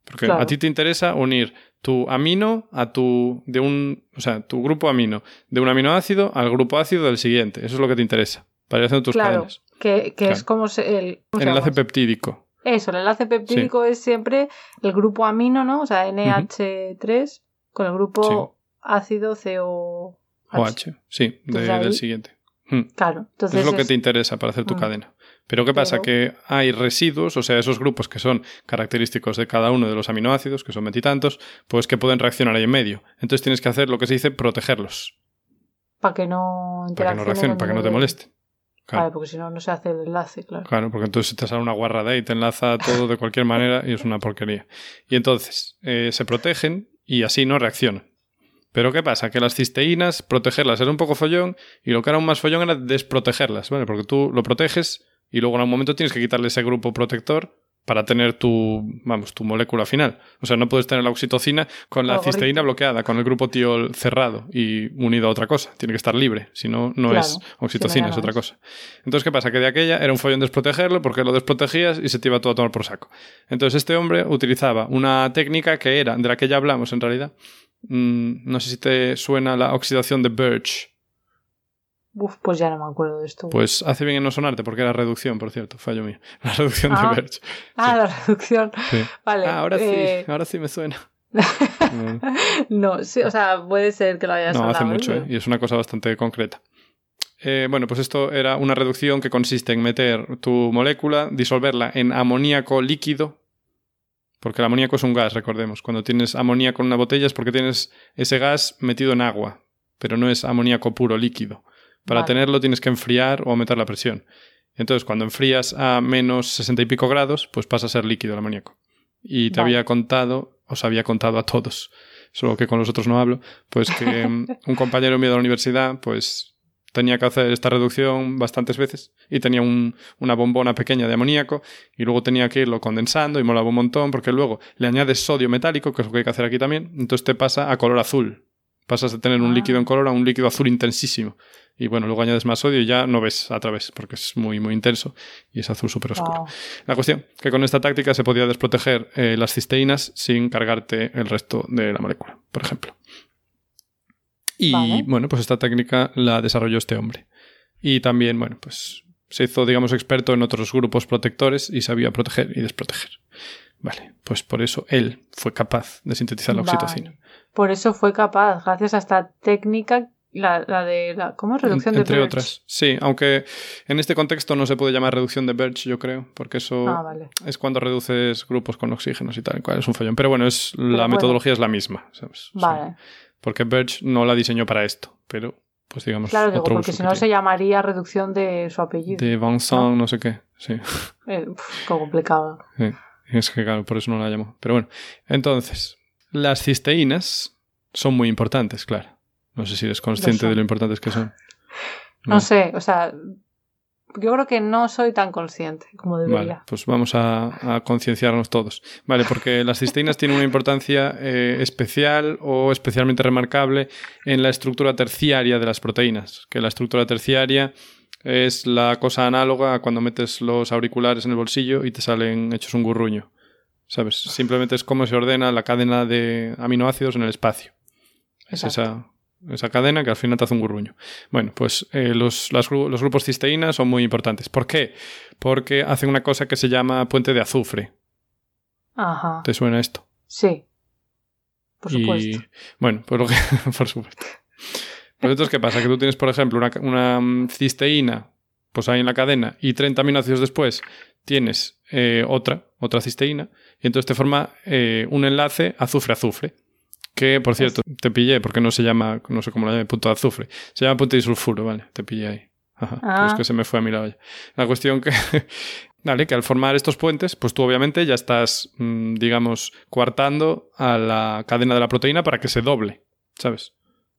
Speaker 2: Porque a ti te interesa unir tu amino a tu de un, o sea, tu grupo amino de un aminoácido al grupo ácido del siguiente. Eso es lo que te interesa para ir haciendo tus
Speaker 1: claro,
Speaker 2: cadenas.
Speaker 1: Que, que es como se, el,
Speaker 2: el enlace peptídico.
Speaker 1: Eso, el enlace peptídico es siempre el grupo amino, ¿no? O sea, NH3 con el grupo ácido CO.
Speaker 2: OH, sí, del siguiente. Hmm.
Speaker 1: Claro, entonces.
Speaker 2: Es lo que te interesa para hacer tu hmm. cadena. Pero ¿qué pasa? Que hay residuos, o sea, esos grupos que son característicos de cada uno de los aminoácidos, que son veintitantos, pues que pueden reaccionar ahí en medio. Entonces tienes que hacer lo que se dice protegerlos.
Speaker 1: Para que no
Speaker 2: Para que no reaccionen, para que no te molesten.
Speaker 1: Claro. porque si no, no se hace el enlace, claro.
Speaker 2: Claro, porque entonces te sale una guarrada y te enlaza todo de cualquier manera y es una porquería. Y entonces eh, se protegen y así no reaccionan. Pero ¿qué pasa? Que las cisteínas, protegerlas era un poco follón y lo que era aún más follón era desprotegerlas, ¿vale? Porque tú lo proteges y luego en un momento tienes que quitarle ese grupo protector para tener tu, vamos, tu molécula final. O sea, no puedes tener la oxitocina con la cisteína bloqueada, con el grupo tiol cerrado y unido a otra cosa. Tiene que estar libre, si no, no es oxitocina, es otra cosa. Entonces, ¿qué pasa? Que de aquella era un follón desprotegerlo porque lo desprotegías y se te iba todo a tomar por saco. Entonces, este hombre utilizaba una técnica que era, de la que ya hablamos en realidad, mm, no sé si te suena la oxidación de Birch.
Speaker 1: Uf, pues ya no me acuerdo de esto.
Speaker 2: Pues hace bien en no sonarte porque era reducción, por cierto, fallo mío. La reducción de
Speaker 1: Ah.
Speaker 2: Birch.
Speaker 1: Ah, la reducción.
Speaker 2: Sí.
Speaker 1: Vale.
Speaker 2: Ah, ahora
Speaker 1: eh,
Speaker 2: sí, ahora sí me suena.
Speaker 1: no, sí, o sea, puede ser que lo hayas
Speaker 2: No, hace mucho, ¿eh? y es una cosa bastante concreta. Eh, bueno, pues esto era una reducción que consiste en meter tu molécula, disolverla en amoníaco líquido, porque el amoníaco es un gas, recordemos. Cuando tienes amoníaco en una botella es porque tienes ese gas metido en agua, pero no es amoníaco puro líquido. Para
Speaker 1: Vale.
Speaker 2: tenerlo tienes que enfriar o aumentar la presión. Entonces, cuando enfrías a menos 60 y pico grados, pues pasa a ser líquido el amoníaco. Y te
Speaker 1: Vale.
Speaker 2: había contado, os había contado a todos, solo que con los otros no hablo, pues que mm, un compañero mío de la universidad, pues tenía que hacer esta reducción bastantes veces y tenía un- una bombona pequeña de amoníaco y luego tenía que irlo condensando y molaba un montón porque luego le añades sodio metálico, que es lo que hay que hacer aquí también, entonces te pasa a color azul. Pasas de tener un
Speaker 1: Ah.
Speaker 2: líquido en color a un líquido azul intensísimo. Y bueno, luego añades más sodio y ya no ves a través porque es muy, muy intenso y es azul súper oscuro.
Speaker 1: Wow.
Speaker 2: La cuestión, que con esta táctica se podía desproteger eh, las cisteínas sin cargarte el resto de la molécula, por ejemplo. Y
Speaker 1: Vale.
Speaker 2: bueno, pues esta técnica la desarrolló este hombre. Y también, bueno, pues se hizo, digamos, experto en otros grupos protectores y sabía proteger y desproteger. Vale, pues por eso él fue capaz de sintetizar la
Speaker 1: Vale.
Speaker 2: oxitocina.
Speaker 1: Por eso fue capaz, gracias a esta técnica, la, la de la, ¿cómo? Reducción
Speaker 2: En- entre
Speaker 1: de Birch.
Speaker 2: otras. Sí, aunque en este contexto no se puede llamar reducción de Birch, yo creo, porque eso
Speaker 1: Ah, vale.
Speaker 2: es cuando reduces grupos con oxígenos y tal, cual es un follón. Pero bueno, es, la
Speaker 1: bueno.
Speaker 2: metodología es la misma, ¿sabes? O sea,
Speaker 1: Vale.
Speaker 2: porque Birch no la diseñó para esto, pero pues digamos
Speaker 1: Claro, digo, porque si no se llamaría reducción de su apellido.
Speaker 2: de Vincent,
Speaker 1: ¿no?
Speaker 2: no sé qué, sí.
Speaker 1: Eh, pf, qué complicado.
Speaker 2: Sí, Es que claro, por eso no la llamo. Pero bueno, entonces, las cisteínas son muy importantes, claro. No sé si eres consciente de lo importantes que son.
Speaker 1: No sé, o sea, yo creo que no soy tan consciente como debería.
Speaker 2: Vale, pues vamos a, a concienciarnos todos. Vale, porque las cisteínas tienen una importancia eh, especial o especialmente remarcable en la estructura terciaria de las proteínas. Que la estructura terciaria es la cosa análoga a cuando metes los auriculares en el bolsillo y te salen hechos un gurruño. ¿Sabes? Simplemente es cómo se ordena la cadena de aminoácidos en el espacio. Es esa, esa cadena que al final te hace un gurruño. Bueno, pues eh, los, las los grupos cisteína son muy importantes. ¿Por qué? Porque hacen una cosa que se llama puente de azufre.
Speaker 1: Ajá.
Speaker 2: ¿Te suena esto?
Speaker 1: Sí. Por
Speaker 2: Y
Speaker 1: supuesto.
Speaker 2: bueno, pues lo que, por supuesto. Pues entonces, ¿qué pasa? Que tú tienes, por ejemplo, una, una mm, cisteína, pues ahí en la cadena, y 30 aminoácidos después tienes eh, otra, otra cisteína, y entonces te forma eh, un enlace azufre-azufre. Que, por cierto, te pillé, porque no se llama, no sé cómo lo llame, punto de azufre. Se llama punto de sulfuro, vale, te pillé ahí. Ajá,
Speaker 1: Ah.
Speaker 2: es que se me fue a mi lado ya. La cuestión que Vale, que al formar estos puentes, pues tú obviamente ya estás, mm, digamos, coartando a la cadena de la proteína para que se doble, ¿sabes?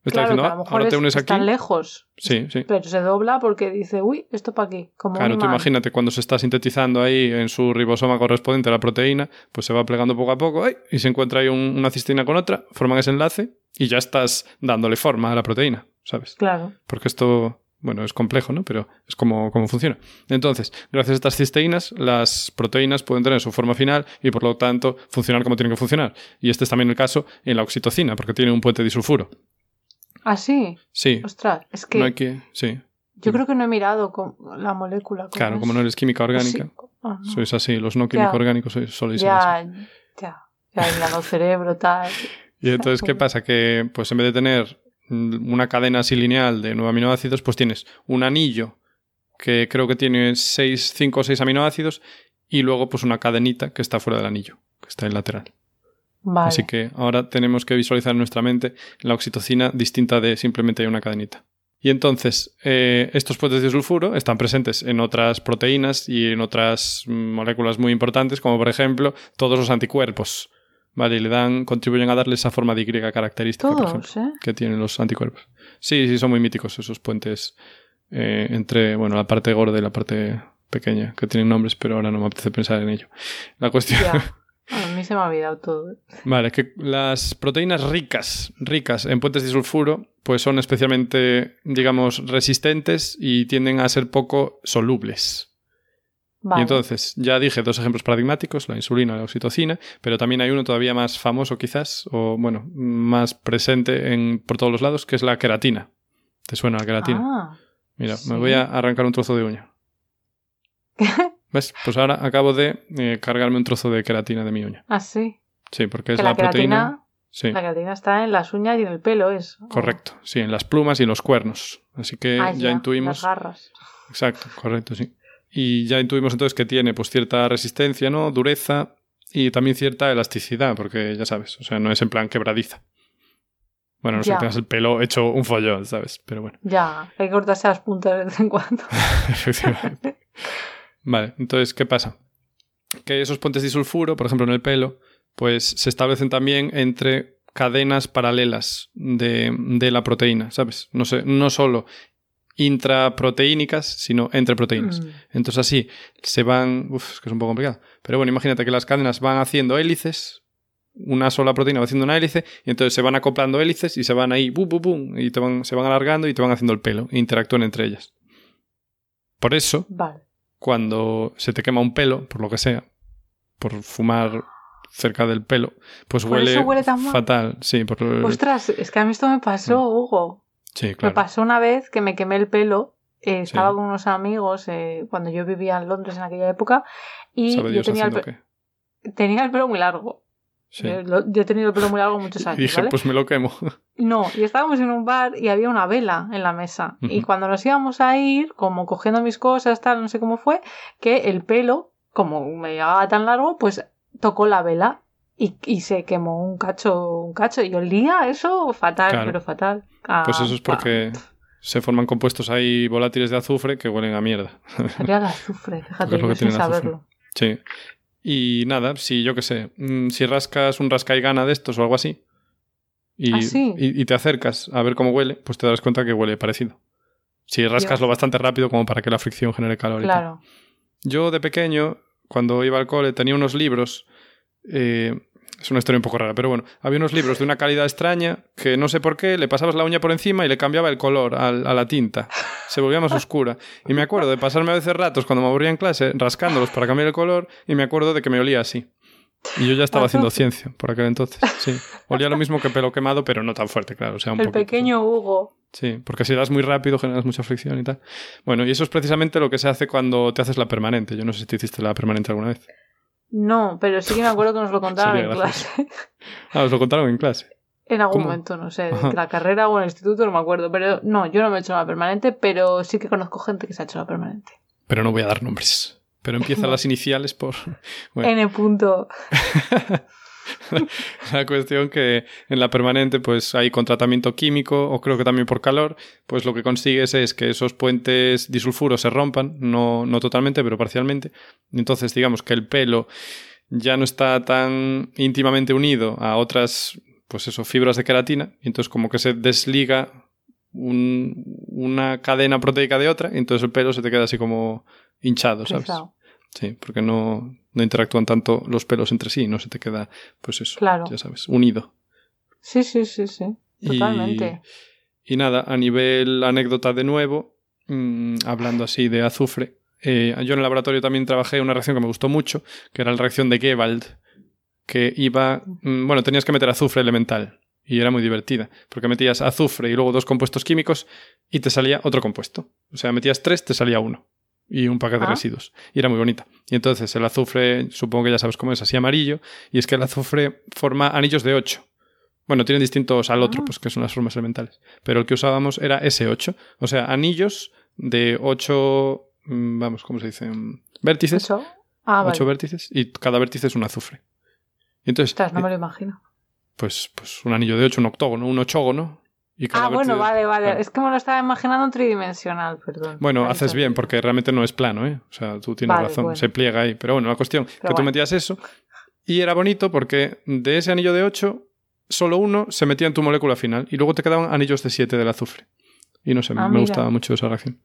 Speaker 2: Está
Speaker 1: Claro,
Speaker 2: diciendo, "Ah,
Speaker 1: lo mejor
Speaker 2: ahora te
Speaker 1: es-
Speaker 2: unes aquí.
Speaker 1: están lejos,
Speaker 2: Sí, sí.
Speaker 1: pero se dobla porque dice, uy, esto para aquí. Como
Speaker 2: Claro, tú imagínate cuando se está sintetizando ahí en su ribosoma correspondiente a la proteína, pues se va plegando poco a poco ¡ay! y se encuentra ahí un- una cisteína con otra, forman ese enlace y ya estás dándole forma a la proteína, ¿sabes?
Speaker 1: Claro.
Speaker 2: Porque esto, bueno, es complejo, ¿no? Pero es como, como funciona. Entonces, gracias a estas cisteínas, las proteínas pueden tener su forma final y por lo tanto funcionar como tienen que funcionar. Y este es también el caso en la oxitocina, porque tiene un puente disulfuro.
Speaker 1: Ah, sí.
Speaker 2: Sí,
Speaker 1: Ostras, es que
Speaker 2: no hay que. Sí,
Speaker 1: yo creo que no he mirado con la molécula.
Speaker 2: claro,
Speaker 1: es.
Speaker 2: como no eres química orgánica,
Speaker 1: Sí. Ah, no.
Speaker 2: sois así. Los no químico
Speaker 1: Ya.
Speaker 2: orgánicos soléis ser así.
Speaker 1: Ya, ya. Ya, cerebro, tal.
Speaker 2: Y entonces, ¿qué pasa? Que pues en vez de tener una cadena así lineal de nueve aminoácidos, pues tienes un anillo que creo que tiene seis, cinco o seis aminoácidos y luego pues una cadenita que está fuera del anillo, que está en lateral.
Speaker 1: Vale.
Speaker 2: Así que ahora tenemos que visualizar en nuestra mente la oxitocina distinta de simplemente una cadenita. Y entonces, eh, estos puentes de sulfuro están presentes en otras proteínas y en otras mm, moléculas muy importantes, como por ejemplo todos los anticuerpos. Vale, y le dan, contribuyen a darle esa forma de Y característica, por ejemplo,
Speaker 1: ¿eh?
Speaker 2: que tienen los anticuerpos. Sí, sí, son muy míticos esos puentes eh, entre, bueno, la parte gorda y la parte pequeña, que tienen nombres, pero ahora no me apetece pensar en ello. La cuestión.
Speaker 1: Mí se me ha olvidado todo.
Speaker 2: Vale, que las proteínas ricas, ricas en puentes de sulfuro, pues son especialmente, digamos, resistentes y tienden a ser poco solubles.
Speaker 1: Vale.
Speaker 2: Y entonces, ya dije dos ejemplos paradigmáticos, la insulina y la oxitocina, pero también hay uno todavía más famoso quizás, o bueno, más presente en, por todos los lados, que es la queratina. ¿Te suena la queratina?
Speaker 1: Ah,
Speaker 2: Mira,
Speaker 1: sí.
Speaker 2: me voy a arrancar un trozo de uña. ¿Ves? Pues ahora acabo de eh, cargarme un trozo de queratina de mi uña.
Speaker 1: ah, sí.
Speaker 2: Sí, porque es la,
Speaker 1: la
Speaker 2: proteína... Sí.
Speaker 1: la queratina está en las uñas y en el pelo, es.
Speaker 2: Correcto, sí, en las plumas y en los cuernos. Así que
Speaker 1: Ah,
Speaker 2: ya, intuimos.
Speaker 1: Las garras.
Speaker 2: Exacto, correcto, sí. Y ya intuimos entonces que tiene pues cierta resistencia, ¿no? Dureza y también cierta elasticidad, porque ya sabes, o sea, no es en plan quebradiza. Bueno, no sé
Speaker 1: Ya.
Speaker 2: tengas el pelo hecho un follón, ¿sabes? Pero bueno,
Speaker 1: Ya, hay que cortarse las puntas de vez en cuando.
Speaker 2: efectivamente. Vale, entonces, ¿qué pasa? Que esos puentes de sulfuro, por ejemplo, en el pelo, pues se establecen también entre cadenas paralelas de, de la proteína, ¿sabes? No, sé, no solo intraproteínicas, sino entre proteínas.
Speaker 1: Mm.
Speaker 2: Entonces así se van... Uf, es que es un poco complicado. Pero bueno, imagínate que las cadenas van haciendo hélices, una sola proteína va haciendo una hélice, y entonces se van acoplando hélices y se van ahí, bum, bum, bum, y te van, se van alargando y te van haciendo el pelo, e interactúan entre ellas. Por eso,
Speaker 1: Vale.
Speaker 2: Cuando se te quema un pelo, por lo que sea, por fumar cerca del pelo, pues
Speaker 1: ¿Por
Speaker 2: huele,
Speaker 1: tan
Speaker 2: fatal. Sí, por...
Speaker 1: Ostras, es que a mí esto me pasó,
Speaker 2: Mm.
Speaker 1: Hugo.
Speaker 2: sí,
Speaker 1: Me
Speaker 2: claro.
Speaker 1: pasó una vez que me quemé el pelo. eh, estaba
Speaker 2: Sí.
Speaker 1: con unos amigos eh, cuando yo vivía en Londres en aquella época y
Speaker 2: ¿Sabe
Speaker 1: yo tenía el, tenía el pelo muy largo.
Speaker 2: Sí.
Speaker 1: Yo, he tenido el pelo muy largo muchos años.
Speaker 2: Y dije,
Speaker 1: ¿vale?
Speaker 2: pues me lo quemo.
Speaker 1: No, y estábamos en un bar y había una vela en la mesa. Y cuando nos íbamos a ir, como cogiendo mis cosas, tal, no sé cómo fue, que el pelo, como me llevaba tan largo, pues tocó la vela y, y se quemó un cacho, un cacho. Y olía eso fatal,
Speaker 2: Claro.
Speaker 1: pero fatal. Ah,
Speaker 2: Pues eso es porque se forman compuestos ahí volátiles de azufre que huelen a mierda.
Speaker 1: El azufre, fíjate, yo sin
Speaker 2: azufre.
Speaker 1: saberlo.
Speaker 2: Sí. Y nada, si yo qué sé, mm, si rascas un rascaigana de estos o algo así, y,
Speaker 1: ¿Ah, sí?
Speaker 2: y, y te acercas a ver cómo huele, pues te darás cuenta que huele parecido. Si rascas lo bastante rápido como para que la fricción genere calor. y.
Speaker 1: Claro.
Speaker 2: Yo de pequeño, cuando iba al cole, tenía unos libros. eh, es una historia un poco rara, pero bueno, había unos libros de una calidad extraña que no sé por qué le pasabas la uña por encima y le cambiaba el color a la tinta. Se volvía más oscura. Y me acuerdo de pasarme a veces ratos cuando me aburría en clase rascándolos para cambiar el color y me acuerdo de que me olía así. Y yo ya estaba haciendo ciencia por aquel entonces. Sí. Olía lo mismo que pelo quemado, pero no tan fuerte, claro. O sea, un
Speaker 1: El pequeño Hugo.
Speaker 2: Sí, porque si das muy rápido generas mucha fricción y tal. Bueno, y eso es precisamente lo que se hace cuando te haces la permanente. Yo no sé si te hiciste la permanente alguna vez.
Speaker 1: No, pero sí que me acuerdo que nos lo contaron en clase.
Speaker 2: Ah, os lo contaron en clase.
Speaker 1: En algún
Speaker 2: ¿Cómo?
Speaker 1: momento, no sé,
Speaker 2: Ajá.
Speaker 1: de la carrera o en el instituto, no me acuerdo. Pero no, yo no me he hecho la permanente, pero sí que conozco gente que se ha hecho la permanente.
Speaker 2: Pero no voy a dar nombres. Pero empiezan las iniciales por. Bueno.
Speaker 1: N punto.
Speaker 2: la cuestión que en la permanente pues hay con tratamiento químico o creo que también por calor, pues lo que consigues es que esos puentes disulfuros se rompan, no, no totalmente, pero parcialmente. Entonces digamos que el pelo ya no está tan íntimamente unido a otras pues eso, fibras de queratina, y entonces como que se desliga una cadena proteica de otra, y entonces el pelo se te queda así como hinchado, ¿sabes? Sí, porque no, no interactúan tanto los pelos entre sí, no se te queda, pues eso, ya sabes, unido.
Speaker 1: Sí, sí, sí, sí, totalmente.
Speaker 2: Y, nada, a nivel anécdota de nuevo, mm, hablando así de azufre, eh, yo en el laboratorio también trabajé una reacción que me gustó mucho, que era la reacción de Gewald, que iba, mm, bueno, tenías que meter azufre elemental y era muy divertida, porque metías azufre y luego dos compuestos químicos y te salía otro compuesto. O sea, metías tres, te salía uno y un paquete de ah. residuos. Y era muy bonita. Y entonces el azufre, supongo que ya sabes cómo es, así amarillo, y es que el azufre forma anillos de 8. Bueno, tienen distintos al otro, ah. pues que son las formas elementales. Pero el que usábamos era S8, o sea, anillos de 8, mm, vamos, ¿cómo se dice? Vértices. 8, ah, vértices, y cada vértice es un azufre.
Speaker 1: Y entonces, no me lo imagino.
Speaker 2: Pues, pues un anillo de 8, un octógono, un ochógono,
Speaker 1: ah, bueno, vale, vale. Es que me lo estaba imaginando tridimensional, perdón.
Speaker 2: Bueno, haces bien, porque realmente no es plano, ¿eh? O sea, tú tienes razón, se pliega ahí. Pero bueno, la cuestión, que tú metías eso, y era bonito porque de ese anillo de 8, solo uno se metía en tu molécula final, y luego te quedaban anillos de 7 del azufre. Y no sé, ah, me gustaba mucho esa reacción.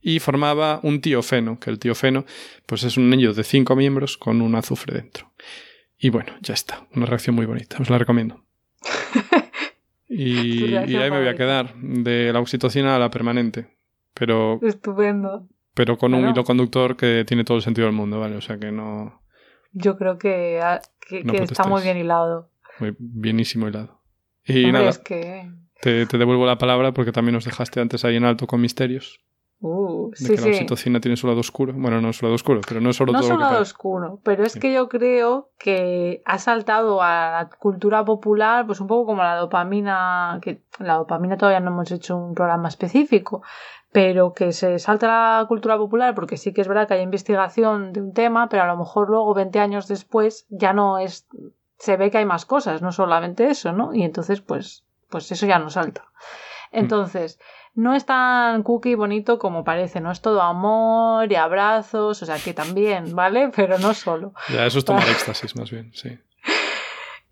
Speaker 2: Y formaba un tiofeno, que el tiofeno pues es un anillo de 5 miembros con un azufre dentro. Y bueno, ya está. Una reacción muy bonita. Os la recomiendo. Y, ahí me voy a quedar, de la oxitocina a la permanente. Pero.
Speaker 1: Estupendo.
Speaker 2: Pero con un hilo conductor que tiene todo el sentido del mundo, ¿vale? O sea que no.
Speaker 1: Yo creo que, ah, que, está muy bien hilado.
Speaker 2: Muy bienísimo hilado. Y nada. que... te, te devuelvo la palabra porque también nos dejaste antes ahí en alto con misterios.
Speaker 1: Uh,
Speaker 2: de que la oxitocina tiene su lado oscuro. Bueno, no su lado oscuro, pero no es solo
Speaker 1: no
Speaker 2: todo
Speaker 1: su lado oscuro, pero es que yo creo que ha saltado a la cultura popular, pues un poco como la dopamina, que la dopamina todavía no hemos hecho un programa específico, pero que se salta a la cultura popular porque sí que es verdad que hay investigación de un tema, pero a lo mejor luego 20 años después ya no es se ve que hay más cosas, no solamente eso, ¿no? Y entonces pues pues eso ya no salta. Mm. No es tan cookie bonito como parece, no es todo amor y abrazos, o sea que también, ¿vale? Pero no solo.
Speaker 2: Ya, eso es tomar éxtasis más bien, sí.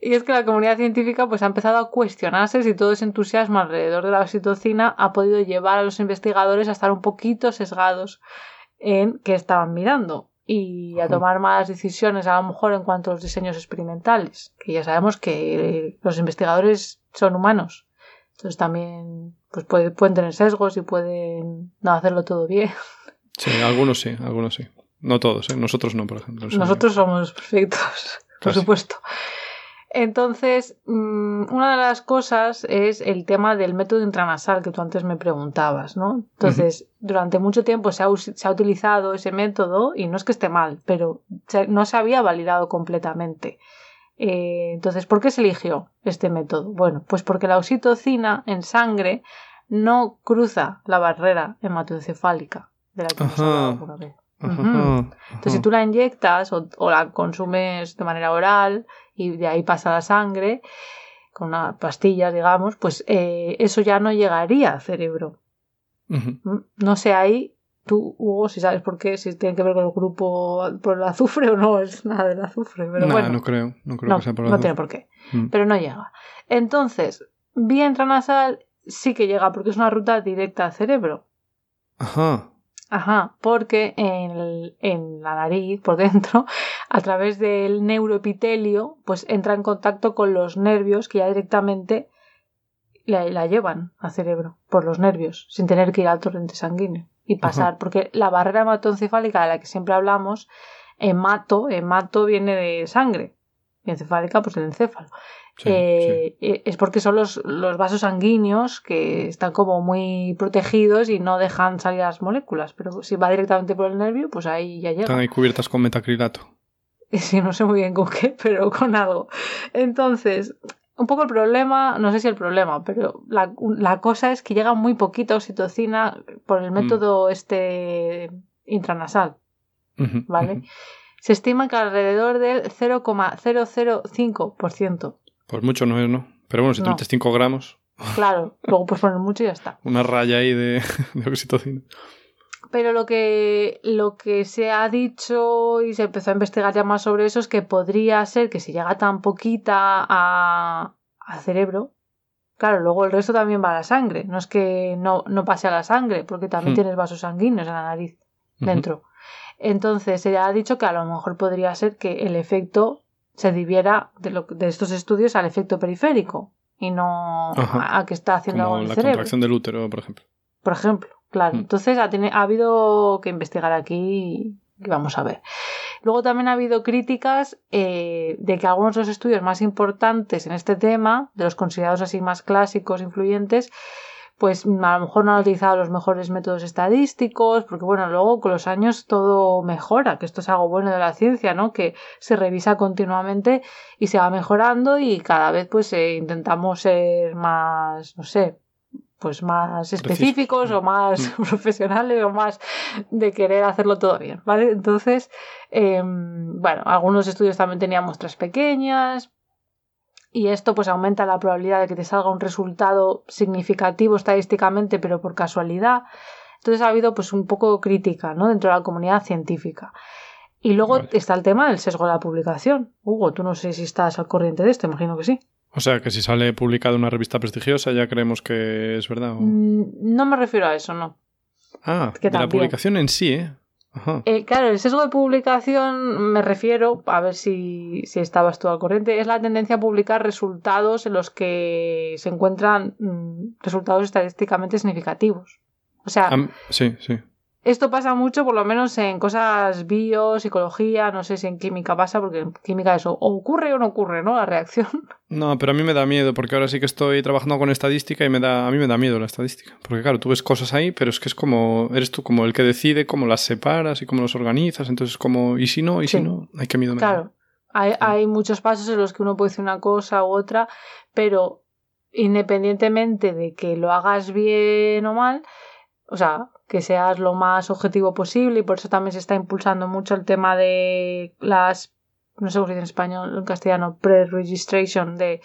Speaker 1: Y es que la comunidad científica pues ha empezado a cuestionarse si todo ese entusiasmo alrededor de la oxitocina ha podido llevar a los investigadores a estar un poquito sesgados en qué estaban mirando y a tomar malas decisiones a lo mejor en cuanto a los diseños experimentales, que ya sabemos que los investigadores son humanos. Entonces también pues pueden tener sesgos y pueden no hacerlo todo bien.
Speaker 2: Sí, algunos sí, algunos sí. No todos, ¿eh? nosotros no, por ejemplo.
Speaker 1: Nosotros somos perfectos, por supuesto. Entonces, mm, una de las cosas es el tema del método intranasal que tú antes me preguntabas, ¿no? Entonces, durante mucho tiempo se ha, se ha, utilizado ese método y no es que esté mal, pero no se había validado completamente. Eh, entonces, ¿por qué se eligió este método? Bueno, pues porque la oxitocina en sangre no cruza la barrera hematoencefálica de la que hemos hablado alguna vez. Entonces, si tú la inyectas o, la consumes de manera oral y de ahí pasa la sangre, con una pastilla, digamos, pues eh, eso ya no llegaría al cerebro. Mm, no sé ahí Tú, Hugo, si sabes por qué, si tiene que ver con el grupo por el azufre o no es nada del azufre. Pero bueno,
Speaker 2: no creo, no creo que sea por el
Speaker 1: No tiene por qué, mm. pero no llega. Entonces, vía intranasal sí que llega porque es una ruta directa al cerebro.
Speaker 2: Ajá.
Speaker 1: Ajá, porque en, en, la nariz, por dentro, a través del neuroepitelio, pues entra en contacto con los nervios que ya directamente la, la llevan al cerebro, por los nervios, sin tener que ir al torrente sanguíneo y pasar, porque la barrera hematoencefálica de la que siempre hablamos, hemato, hemato viene de sangre, y encefálica pues del encéfalo. Eh, eh, es porque son los, los, vasos sanguíneos que están como muy protegidos y no dejan salir las moléculas, pero si va directamente por el nervio, pues ahí ya llega.
Speaker 2: Están ahí cubiertas con metacrilato.
Speaker 1: Sí, no sé muy bien con qué, pero con algo. Entonces, un poco el problema, no sé si el problema, pero la, la cosa es que llega muy poquita oxitocina por el mm. método este intranasal. ¿Vale? Se estima que alrededor del 0,005%.
Speaker 2: Pues mucho no es, ¿no? Pero bueno, si te
Speaker 1: No.
Speaker 2: metes 5 gramos,
Speaker 1: Claro, luego puedes poner mucho y ya está.
Speaker 2: una raya ahí de, de oxitocina.
Speaker 1: Pero lo que, lo que se ha dicho y se empezó a investigar ya más sobre eso es que podría ser que si llega tan poquita a, al cerebro, claro, luego el resto también va a la sangre. No es que no, no pase a la sangre, porque también
Speaker 2: Hmm.
Speaker 1: tienes vasos sanguíneos en la nariz dentro. Entonces se ha dicho que a lo mejor podría ser que el efecto se debiera de, lo, de estos estudios al efecto periférico y no
Speaker 2: Ajá.
Speaker 1: a, que está haciendo algo
Speaker 2: Como
Speaker 1: en el
Speaker 2: la
Speaker 1: cerebro
Speaker 2: contracción del útero, por ejemplo.
Speaker 1: por ejemplo. Claro,
Speaker 2: Mm.
Speaker 1: entonces ha, ha habido que investigar aquí y vamos a ver. Luego también ha habido críticas eh, de que algunos de los estudios más importantes en este tema, de los considerados así más clásicos, influyentes, pues a lo mejor no han utilizado los mejores métodos estadísticos, porque bueno, luego con los años todo mejora, que esto es algo bueno de la ciencia, ¿no? Que se revisa continuamente y se va mejorando y cada vez pues eh, intentamos ser más, no sé, pues más específicos o más profesionales o más de querer hacerlo todo bien, ¿vale? Entonces, eh, bueno, algunos estudios también tenían muestras pequeñas y esto pues aumenta la probabilidad de que te salga un resultado significativo estadísticamente, pero por casualidad. Entonces ha habido pues un poco crítica, ¿no? Dentro de la comunidad científica. Y luego
Speaker 2: Vale.
Speaker 1: está el tema del sesgo de la publicación. Hugo, tú no sé si estás al corriente de esto, imagino que sí.
Speaker 2: O sea, que si sale publicado en una revista prestigiosa ya creemos que es verdad. o-
Speaker 1: Mm, No me refiero a eso, no.
Speaker 2: Ah,
Speaker 1: que
Speaker 2: de la publicación en sí, ¿eh? Ajá.
Speaker 1: Eh, claro, el sesgo de publicación me refiero, a ver si, si estabas tú al corriente, es la tendencia a publicar resultados en los que se encuentran mm, resultados estadísticamente significativos. O sea,
Speaker 2: sí, sí.
Speaker 1: Esto pasa mucho, por lo menos en cosas bio, psicología, no sé si en química pasa, porque en química eso o ocurre o no ocurre, ¿no? La reacción.
Speaker 2: No, pero a mí me da miedo porque ahora sí que estoy trabajando con estadística y me da, a mí me da miedo la estadística. Porque claro, tú ves cosas ahí, pero es que es como, eres tú como el que decide cómo las separas y cómo los organizas. Entonces, como, ¿y si no? ¿Y si no? Ay, qué miedo me da.
Speaker 1: Claro, hay, hay muchos pasos en los que uno puede decir una cosa u otra, pero independientemente de que lo hagas bien o mal, o sea, que seas lo más objetivo posible y por eso también se está impulsando mucho el tema de las, no sé cómo se dice en español, en castellano, pre-registration, de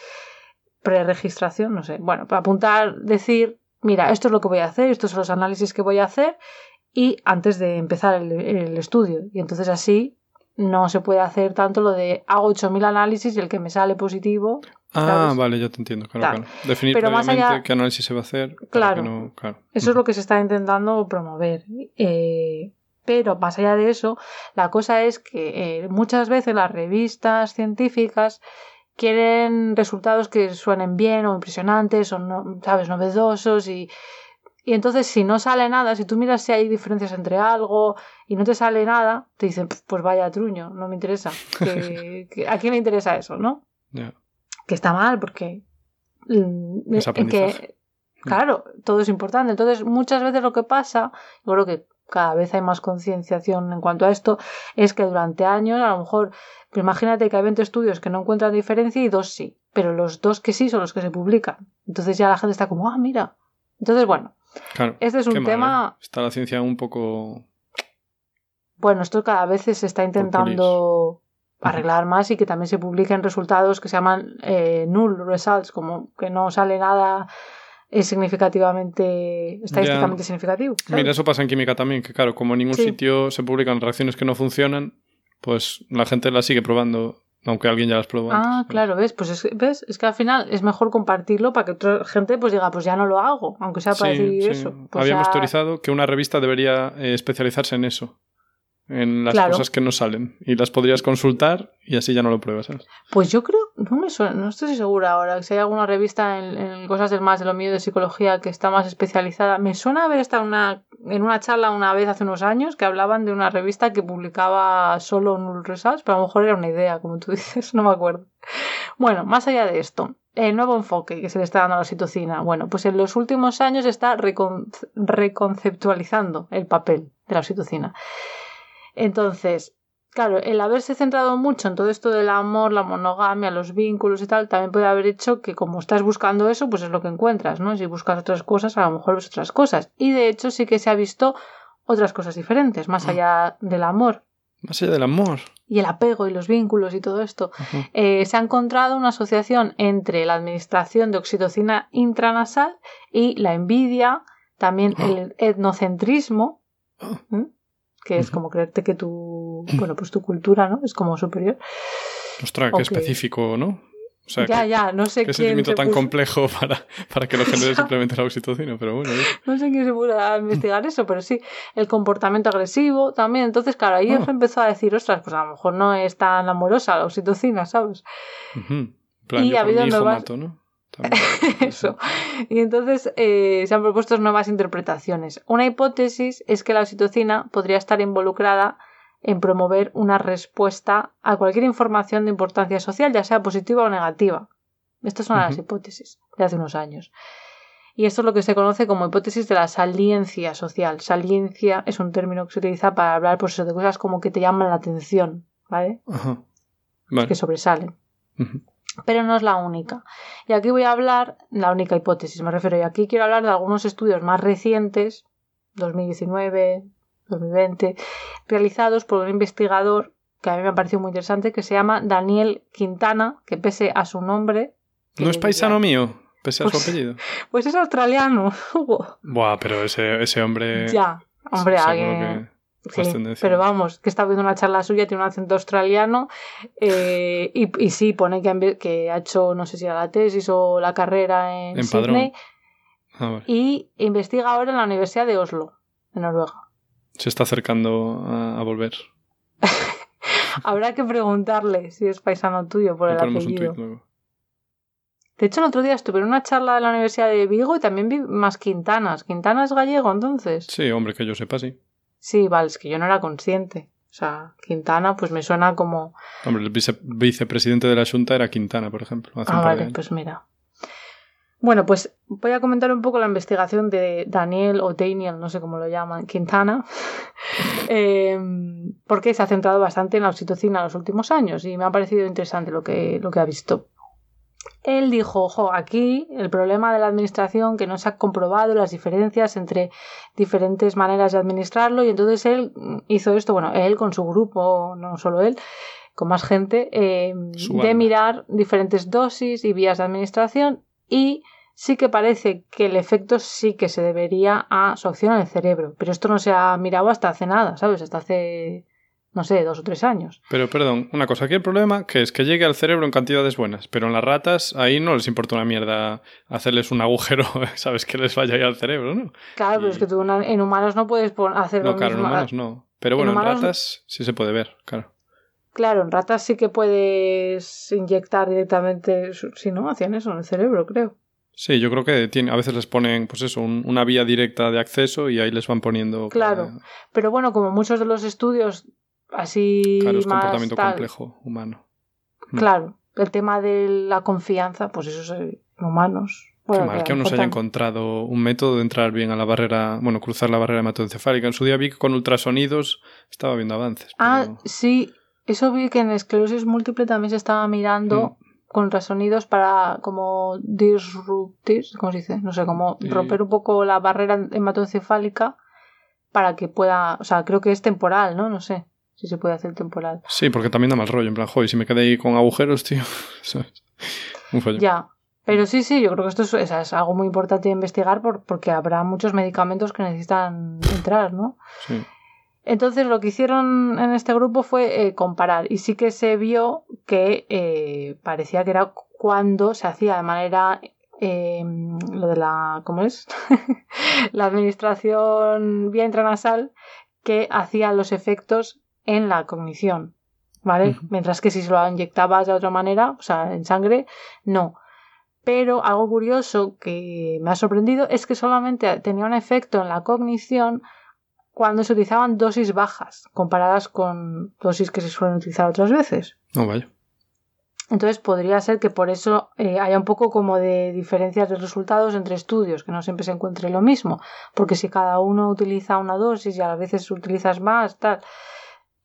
Speaker 1: preregistración, no sé. Bueno, para apuntar, decir, mira, esto es lo que voy a hacer, estos son los análisis que voy a hacer y antes de empezar el, el estudio. Y entonces así no se puede hacer tanto lo de hago 8.000 análisis y el que me sale positivo.
Speaker 2: Ah,
Speaker 1: ¿sabes?
Speaker 2: vale, ya te entiendo, claro,
Speaker 1: Claro.
Speaker 2: claro. Definir
Speaker 1: Pero más allá-
Speaker 2: qué análisis se va a hacer. no- claro.
Speaker 1: Eso es lo que se está intentando promover. Eh, pero más allá de eso, la cosa es que eh, muchas veces las revistas científicas quieren resultados que suenen bien o impresionantes o, no, ¿sabes?, novedosos y, y entonces si no sale nada, si tú miras si hay diferencias entre algo y no te sale nada, te dicen, "Pf, pues vaya truño, no me interesa. Que- que- ¿A quién le interesa eso, no? Que está mal porque mm,
Speaker 2: Es
Speaker 1: en
Speaker 2: aprendizaje.
Speaker 1: que claro todo es importante entonces muchas veces lo que pasa yo creo que cada vez hay más concienciación en cuanto a esto es que durante años a lo mejor pues imagínate que hay 20 estudios que no encuentran diferencia y dos sí pero los dos que sí son los que se publican entonces ya la gente está como ah mira entonces bueno
Speaker 2: Claro.
Speaker 1: este es un
Speaker 2: mal,
Speaker 1: tema
Speaker 2: ¿eh? Está la ciencia un poco.
Speaker 1: bueno esto cada vez se está intentando arreglar más y que también se publiquen resultados que se llaman eh, null results, como que no sale nada significativamente, estadísticamente significativo. ¿sabes?
Speaker 2: Mira, eso pasa en química también, que claro, como en ningún
Speaker 1: Sí.
Speaker 2: sitio se publican reacciones que no funcionan, pues la gente las sigue probando, aunque alguien ya las probó antes.
Speaker 1: Ah, claro, ves, pues es, que- ves, es que al final es mejor compartirlo para que otra gente pues diga, pues ya no lo hago, aunque sea para
Speaker 2: Sí,
Speaker 1: decir
Speaker 2: sí.
Speaker 1: eso. Pues
Speaker 2: Habíamos
Speaker 1: ya-
Speaker 2: teorizado que una revista debería eh, especializarse en eso, en las
Speaker 1: Claro.
Speaker 2: cosas que no salen, y las podrías consultar y así ya no lo pruebas, ¿sabes?
Speaker 1: Pues yo creo, no me suena, no estoy segura ahora, si hay alguna revista en, en cosas del más de lo mío de psicología que está más especializada. Me suena haber estado una, en una charla una vez hace unos años que hablaban de una revista que publicaba solo null results, pero a lo mejor era una idea, como tú dices, no me acuerdo. Bueno, más allá de esto, el nuevo enfoque que se le está dando a la oxitocina. Bueno, pues en los últimos años se está recon- reconceptualizando el papel de la oxitocina. Entonces, claro, el haberse centrado mucho en todo esto del amor, la monogamia, los vínculos y tal, también puede haber hecho que como estás buscando eso, pues es lo que encuentras, ¿no? Si buscas otras cosas, a lo mejor ves otras cosas. Y de hecho sí que se ha visto otras cosas diferentes, más allá del amor.
Speaker 2: Más allá del amor.
Speaker 1: Y el apego y los vínculos y todo esto. Eh, se ha encontrado una asociación entre la administración de oxitocina intranasal y la envidia, también
Speaker 2: Oh.
Speaker 1: el etnocentrismo,
Speaker 2: Oh.
Speaker 1: ¿m? Que es como creerte que tu, bueno, pues tu cultura, ¿no? Es como superior.
Speaker 2: Ostras, qué específico, ¿no? O sea,
Speaker 1: ya, ya, no sé
Speaker 2: qué sentimiento
Speaker 1: se
Speaker 2: tan
Speaker 1: puso-
Speaker 2: complejo para, para que lo genere simplemente la oxitocina, pero bueno.
Speaker 1: No sé quién se puso a investigar eso, pero sí, el comportamiento agresivo también. Entonces, claro, ahí
Speaker 2: Ah.
Speaker 1: empezó a decir, ostras, pues a lo mejor no es tan amorosa la oxitocina, ¿sabes?
Speaker 2: Plan,
Speaker 1: Y ha habido nuevas-
Speaker 2: mato, ¿no? También.
Speaker 1: Eso. Y entonces eh, se han propuesto nuevas interpretaciones. Una hipótesis es que la oxitocina podría estar involucrada en promover una respuesta a cualquier información de importancia social, ya sea positiva o negativa. Estas son las
Speaker 2: Ujú.
Speaker 1: hipótesis de hace unos años. Y esto es lo que se conoce como hipótesis de la saliencia social. Saliencia es un término que se utiliza para hablar pues, eso, de cosas como que te llaman la atención, ¿vale? Que sobresalen
Speaker 2: Ujú.
Speaker 1: Pero no es la única. Y aquí voy a hablar, la única hipótesis me refiero, y aquí quiero hablar de algunos estudios más recientes, 2019, 2020, realizados por un investigador que a mí me ha parecido muy interesante, que se llama Daniel Quintana, que pese a su nombre...
Speaker 2: ¿No es paisano mío? Pese a su
Speaker 1: Pues-
Speaker 2: apellido.
Speaker 1: Pues es australiano. Hugo.
Speaker 2: Buah, pero ese, ese hombre.
Speaker 1: ya, hombre, alguien...
Speaker 2: que
Speaker 1: Sí, pero vamos, que está viendo una charla suya, tiene un acento australiano eh, y, y sí, pone que, ha envi- que ha hecho, no sé si era la tesis o la carrera en,
Speaker 2: En.
Speaker 1: Sydney
Speaker 2: Ah, vale.
Speaker 1: y investiga ahora en la Universidad de Oslo, en Noruega.
Speaker 2: Se está acercando a, a volver.
Speaker 1: Habrá que preguntarle si es paisano tuyo por
Speaker 2: Le
Speaker 1: el
Speaker 2: un
Speaker 1: apellido.
Speaker 2: tuit luego.
Speaker 1: De hecho, el otro día estuve en una charla de la Universidad de Vigo y también vi más Quintanas. ¿Quintana es gallego entonces?
Speaker 2: Sí, hombre, que yo sepa, sí.
Speaker 1: Sí, vale, es que yo no era consciente. O sea, Quintana pues me suena como...
Speaker 2: Hombre, el vice- vicepresidente de la Junta era Quintana, por ejemplo. hace
Speaker 1: Ah,
Speaker 2: un par de
Speaker 1: vale,
Speaker 2: años.
Speaker 1: pues mira. Bueno, pues voy a comentar un poco la investigación de Daniel o Daniel, no sé cómo lo llaman, Quintana, eh, porque se ha centrado bastante en la oxitocina en los últimos años y me ha parecido interesante lo que, lo que ha visto. Él dijo, ojo, aquí el problema de la administración que no se ha comprobado las diferencias entre diferentes maneras de administrarlo y entonces él hizo esto, bueno, él con su grupo, no solo él, con más gente, eh, de mirar diferentes dosis y vías de administración y sí que parece que el efecto sí que se debería a su acción en el cerebro, pero esto no se ha mirado hasta hace nada, ¿sabes? Hasta hace, no sé, dos o tres años.
Speaker 2: Pero perdón, una cosa, aquí el problema que es que llegue al cerebro en cantidades buenas, pero en las ratas ahí no les importa una mierda hacerles un agujero, sabes, que les vaya ahí al cerebro, ¿no?
Speaker 1: Claro, pero es que tú en humanos no puedes hacer
Speaker 2: No,
Speaker 1: lo
Speaker 2: claro, en humanos no. Pero bueno,
Speaker 1: en
Speaker 2: ratas sí se puede ver, claro.
Speaker 1: Claro, en ratas sí que puedes inyectar directamente, si no, hacían eso en el cerebro, creo.
Speaker 2: Sí, yo creo que tiene, a veces les ponen, pues eso, un- una vía directa de acceso y ahí les van poniendo.
Speaker 1: Claro. Pero bueno, como muchos de los estudios así
Speaker 2: claro, es
Speaker 1: más
Speaker 2: comportamiento
Speaker 1: tal,
Speaker 2: complejo humano. Mm.
Speaker 1: Claro, el tema de la confianza, pues eso es en humanos. Bueno,
Speaker 2: mal
Speaker 1: que
Speaker 2: aún no se haya encontrado un método de entrar bien a la barrera, bueno, cruzar la barrera hematoencefálica. En su día vi que con ultrasonidos estaba viendo avances.
Speaker 1: Ah,
Speaker 2: pero-
Speaker 1: sí, eso vi que en esclerosis múltiple también se estaba mirando
Speaker 2: Mm.
Speaker 1: con ultrasonidos para como disruptir, ¿cómo se dice? No sé, como romper un poco la barrera hematoencefálica para que pueda, o sea, creo que es temporal, ¿no? No sé si se puede hacer temporal.
Speaker 2: Sí, porque también da mal rollo. En plan, joder, si me quedé ahí con agujeros, tío. ¿sabes? Un follón.
Speaker 1: Ya. Pero sí, sí, yo creo que esto es, es- es algo muy importante de investigar por- porque habrá muchos medicamentos que necesitan entrar, ¿no?
Speaker 2: Sí.
Speaker 1: Entonces lo que hicieron en este grupo fue eh, comparar y sí que se vio que eh, parecía que era cuando se hacía de manera eh, lo de la ¿cómo es? la administración vía intranasal que hacía los efectos en la cognición, ¿vale? Mientras que si se lo inyectabas de otra manera, o sea, en sangre, no. Pero algo curioso que me ha sorprendido es que solamente tenía un efecto en la cognición cuando se utilizaban dosis bajas comparadas con dosis que se suelen utilizar otras veces.
Speaker 2: No, vaya.
Speaker 1: Entonces podría ser que por eso eh, haya un poco como de diferencias de resultados entre estudios, que no siempre se encuentre lo mismo, porque si cada uno utiliza una dosis y a veces utilizas más, tal.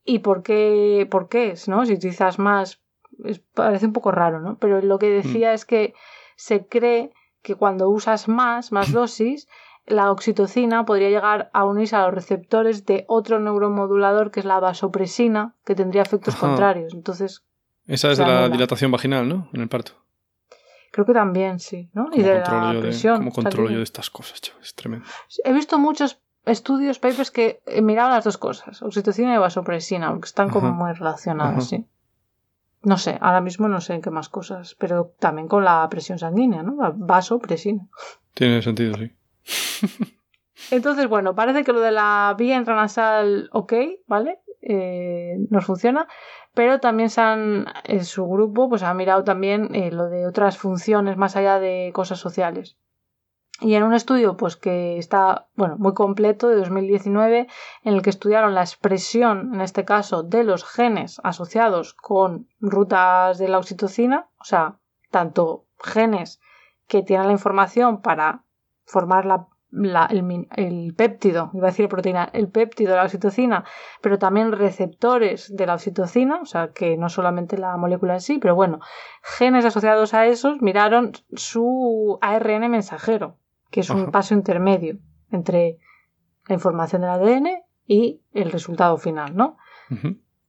Speaker 1: ¿Y por qué? ¿Por qué? ¿No? Si utilizas más, es- parece un poco raro, ¿no? Pero lo que decía es que se cree que cuando usas más, más dosis, la oxitocina podría llegar a unirse a los receptores de otro neuromodulador que es la vasopresina, que tendría efectos contrarios. Entonces.
Speaker 2: Esa es de la dilatación vaginal, ¿no? En el parto.
Speaker 1: Creo que también, sí, ¿no? Y de la presión.
Speaker 2: ¿Cómo controlo yo de estas cosas, chaval? Es tremendo.
Speaker 1: He visto muchos estudios, papers que miraban las dos cosas, oxitocina y vasopresina, porque están como muy relacionadas, sí. No sé, ahora mismo no sé en qué más cosas, pero también con la presión sanguínea, ¿no? La vasopresina.
Speaker 2: Tiene sentido, sí.
Speaker 1: Entonces, bueno, parece que lo de la vía intranasal, ok, ¿vale? Eh, nos funciona, pero también se han, en su grupo, pues ha mirado también eh, lo de otras funciones más allá de cosas sociales. Y en un estudio, pues que está, bueno, muy completo de 2019, en el que estudiaron la expresión, en este caso, de los genes asociados con rutas de la oxitocina, o sea, tanto genes que tienen la información para formar la el, péptido, iba a decir proteína, el péptido de la oxitocina, pero también receptores de la oxitocina, o sea que no solamente la molécula en sí, pero bueno, genes asociados a esos miraron su ARN mensajero, que es un paso intermedio entre la información del ADN y el resultado final, ¿no?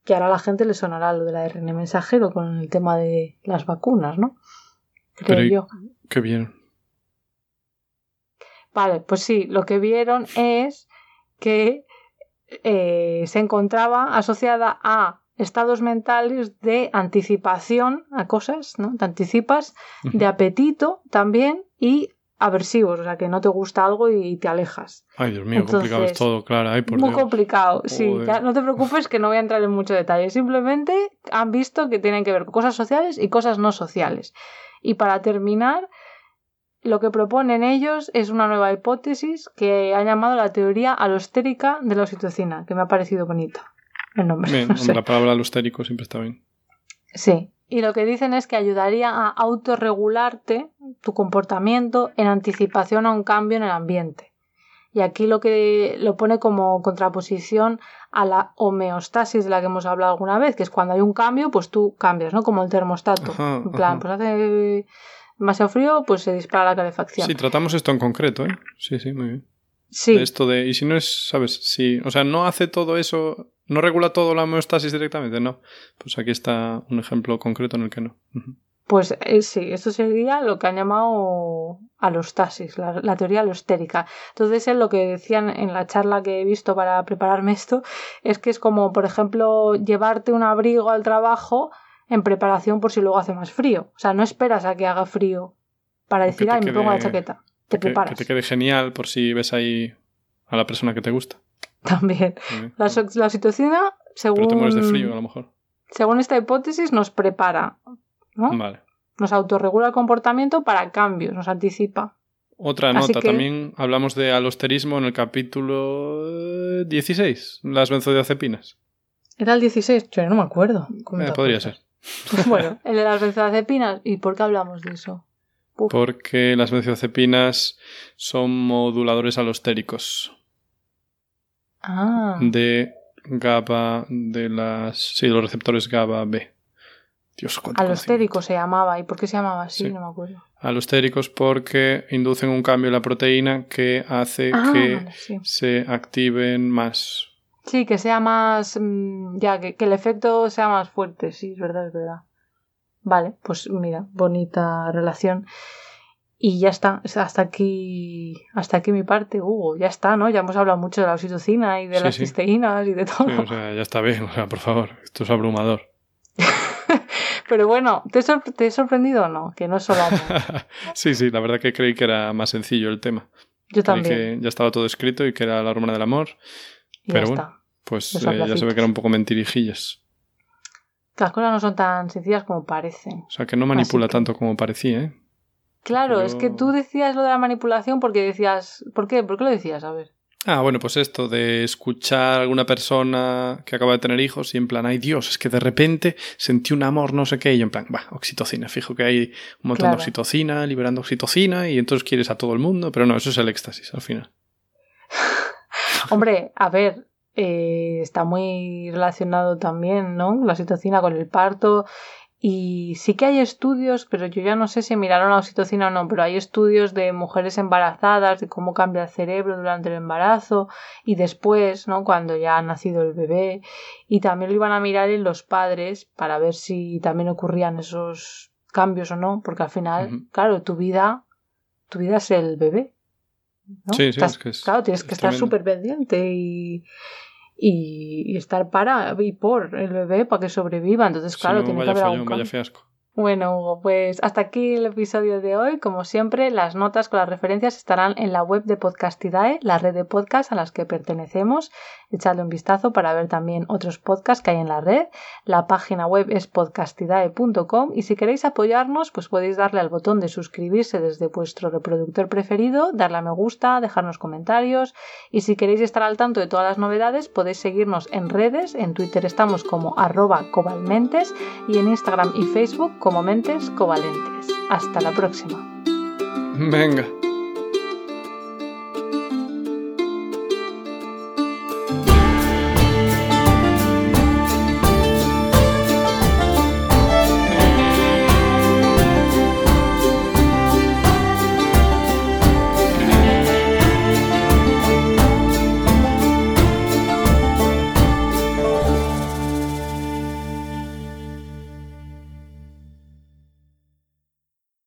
Speaker 1: Que ahora a la gente le sonará lo del ARN mensajero con el tema de las vacunas, ¿no?
Speaker 2: Creo yo. Qué bien.
Speaker 1: Vale, pues sí, lo que vieron es que eh, se encontraba asociada a estados mentales de anticipación a cosas, ¿no? Te anticipas, de apetito también y aversivos, o sea, que no te gusta algo y te alejas.
Speaker 2: Ay, Dios mío, complicado es todo, claro. Ay, por
Speaker 1: muy complicado, sí. Ya, no te preocupes que no voy a entrar en mucho detalle. Simplemente han visto que tienen que ver cosas sociales y cosas no sociales. Y para terminar, lo que proponen ellos es una nueva hipótesis que han llamado la teoría alostérica de la oxitocina, que me ha parecido bonita el nombre.
Speaker 2: Bien, la palabra alostérico siempre está bien.
Speaker 1: Sí, y lo que dicen es que ayudaría a autorregularte tu comportamiento en anticipación a un cambio en el ambiente. Y aquí lo que lo pone como contraposición a la homeostasis de la que hemos hablado alguna vez, que es cuando hay un cambio, pues tú cambias, ¿no? Como el termostato. en plan, pues hace demasiado frío, pues se dispara la calefacción.
Speaker 2: Sí, tratamos esto en concreto, ¿eh? Sí, sí, muy bien.
Speaker 1: Sí.
Speaker 2: esto de, y si no es, ¿sabes? Si, o sea, no hace todo eso, no regula todo la homeostasis directamente, no. Pues aquí está un ejemplo concreto en el que no.
Speaker 1: Pues eh, sí, esto sería lo que han llamado alostasis, la, la teoría alostérica. Entonces, lo que decían en la charla que he visto para prepararme esto, es que es como, por ejemplo, llevarte un abrigo al trabajo en preparación por si luego hace más frío. O sea, no esperas a que haga frío para decir, ay, me pongo la chaqueta. Te preparas.
Speaker 2: Que te quede genial por si ves ahí a la persona que te gusta.
Speaker 1: También. La, la, situación, según. Pero
Speaker 2: te mueres de frío, a lo mejor.
Speaker 1: Según esta hipótesis, nos prepara. ¿no?
Speaker 2: Vale.
Speaker 1: Nos autorregula el comportamiento para cambios, nos anticipa.
Speaker 2: Otra nota, también hablamos de alosterismo en el capítulo 16, las benzodiazepinas.
Speaker 1: ¿Era el 16? Yo no me acuerdo.
Speaker 2: Eh, podría ser.
Speaker 1: bueno, el de las benzodiazepinas. ¿Y por qué hablamos de eso?
Speaker 2: Porque las benzodiazepinas son moduladores alostéricos.
Speaker 1: Ah.
Speaker 2: De GABA, de las. Sí, los receptores GABA B. Dios,
Speaker 1: Alostérico se llamaba. ¿Y por qué se llamaba así? No me acuerdo.
Speaker 2: Alostéricos porque inducen un cambio en la proteína que hace ah, que se activen más.
Speaker 1: Sí, que sea más. Mm, ya, que, el efecto sea más fuerte. Sí, es verdad, es verdad. Vale, pues mira, bonita relación. Y ya está, hasta aquí, hasta aquí mi parte, Hugo, ya está, ¿no? Ya hemos hablado mucho de la oxitocina y de las cisteínas y de todo.
Speaker 2: o sea, ya está bien, o sea, por favor, esto es abrumador.
Speaker 1: Pero bueno, ¿te, he sorprendido o no? Que no es solo
Speaker 2: sí, sí, la verdad que creí que era más sencillo el tema.
Speaker 1: Yo también.
Speaker 2: que ya estaba todo escrito y que era la hormona del amor. pero bueno, pues eh, ya se ve que era un poco mentirijillas.
Speaker 1: Las cosas no son tan sencillas como parecen.
Speaker 2: O sea, que no manipula tanto como parecía, ¿eh?
Speaker 1: Claro, es que tú decías lo de la manipulación porque decías... ¿Por qué? ¿Por qué lo decías? A ver.
Speaker 2: Ah, bueno, pues esto de escuchar a alguna persona que acaba de tener hijos y en plan, ay Dios, es que de repente sentí un amor, no sé qué, y en plan, va, oxitocina, fijo que hay un montón de oxitocina, liberando oxitocina, y entonces quieres a todo el mundo, pero no, eso es el éxtasis al final.
Speaker 1: Hombre, a ver, eh, está muy relacionado también, ¿no? La oxitocina con el parto Y sí que hay estudios, pero yo ya no sé si miraron la oxitocina o no, pero hay estudios de mujeres embarazadas, de cómo cambia el cerebro durante el embarazo y después, ¿no? Cuando ya ha nacido el bebé. Y también lo iban a mirar en los padres para ver si también ocurrían esos cambios o no, porque al final, claro, tu vida, tu vida es el bebé.
Speaker 2: Sí, sí, es que
Speaker 1: claro, tienes que estar súper pendiente y, y, estar para y por el bebé para que sobreviva. Entonces, claro, tiene que haber algún bueno, Hugo, pues hasta aquí el episodio de hoy. Como siempre, las notas con las referencias estarán en la web de Podcastidae, la red de podcasts a las que pertenecemos. Echadle un vistazo para ver también otros podcasts que hay en la red. La página web es podcastidae.com y si queréis apoyarnos, pues podéis darle al botón de suscribirse desde vuestro reproductor preferido, darle a me gusta, dejarnos comentarios y si queréis estar al tanto de todas las novedades, podéis seguirnos en redes. En Twitter estamos como arroba cobalmentes y en Instagram y Facebook como mentes covalentes. Hasta la próxima.
Speaker 2: Venga.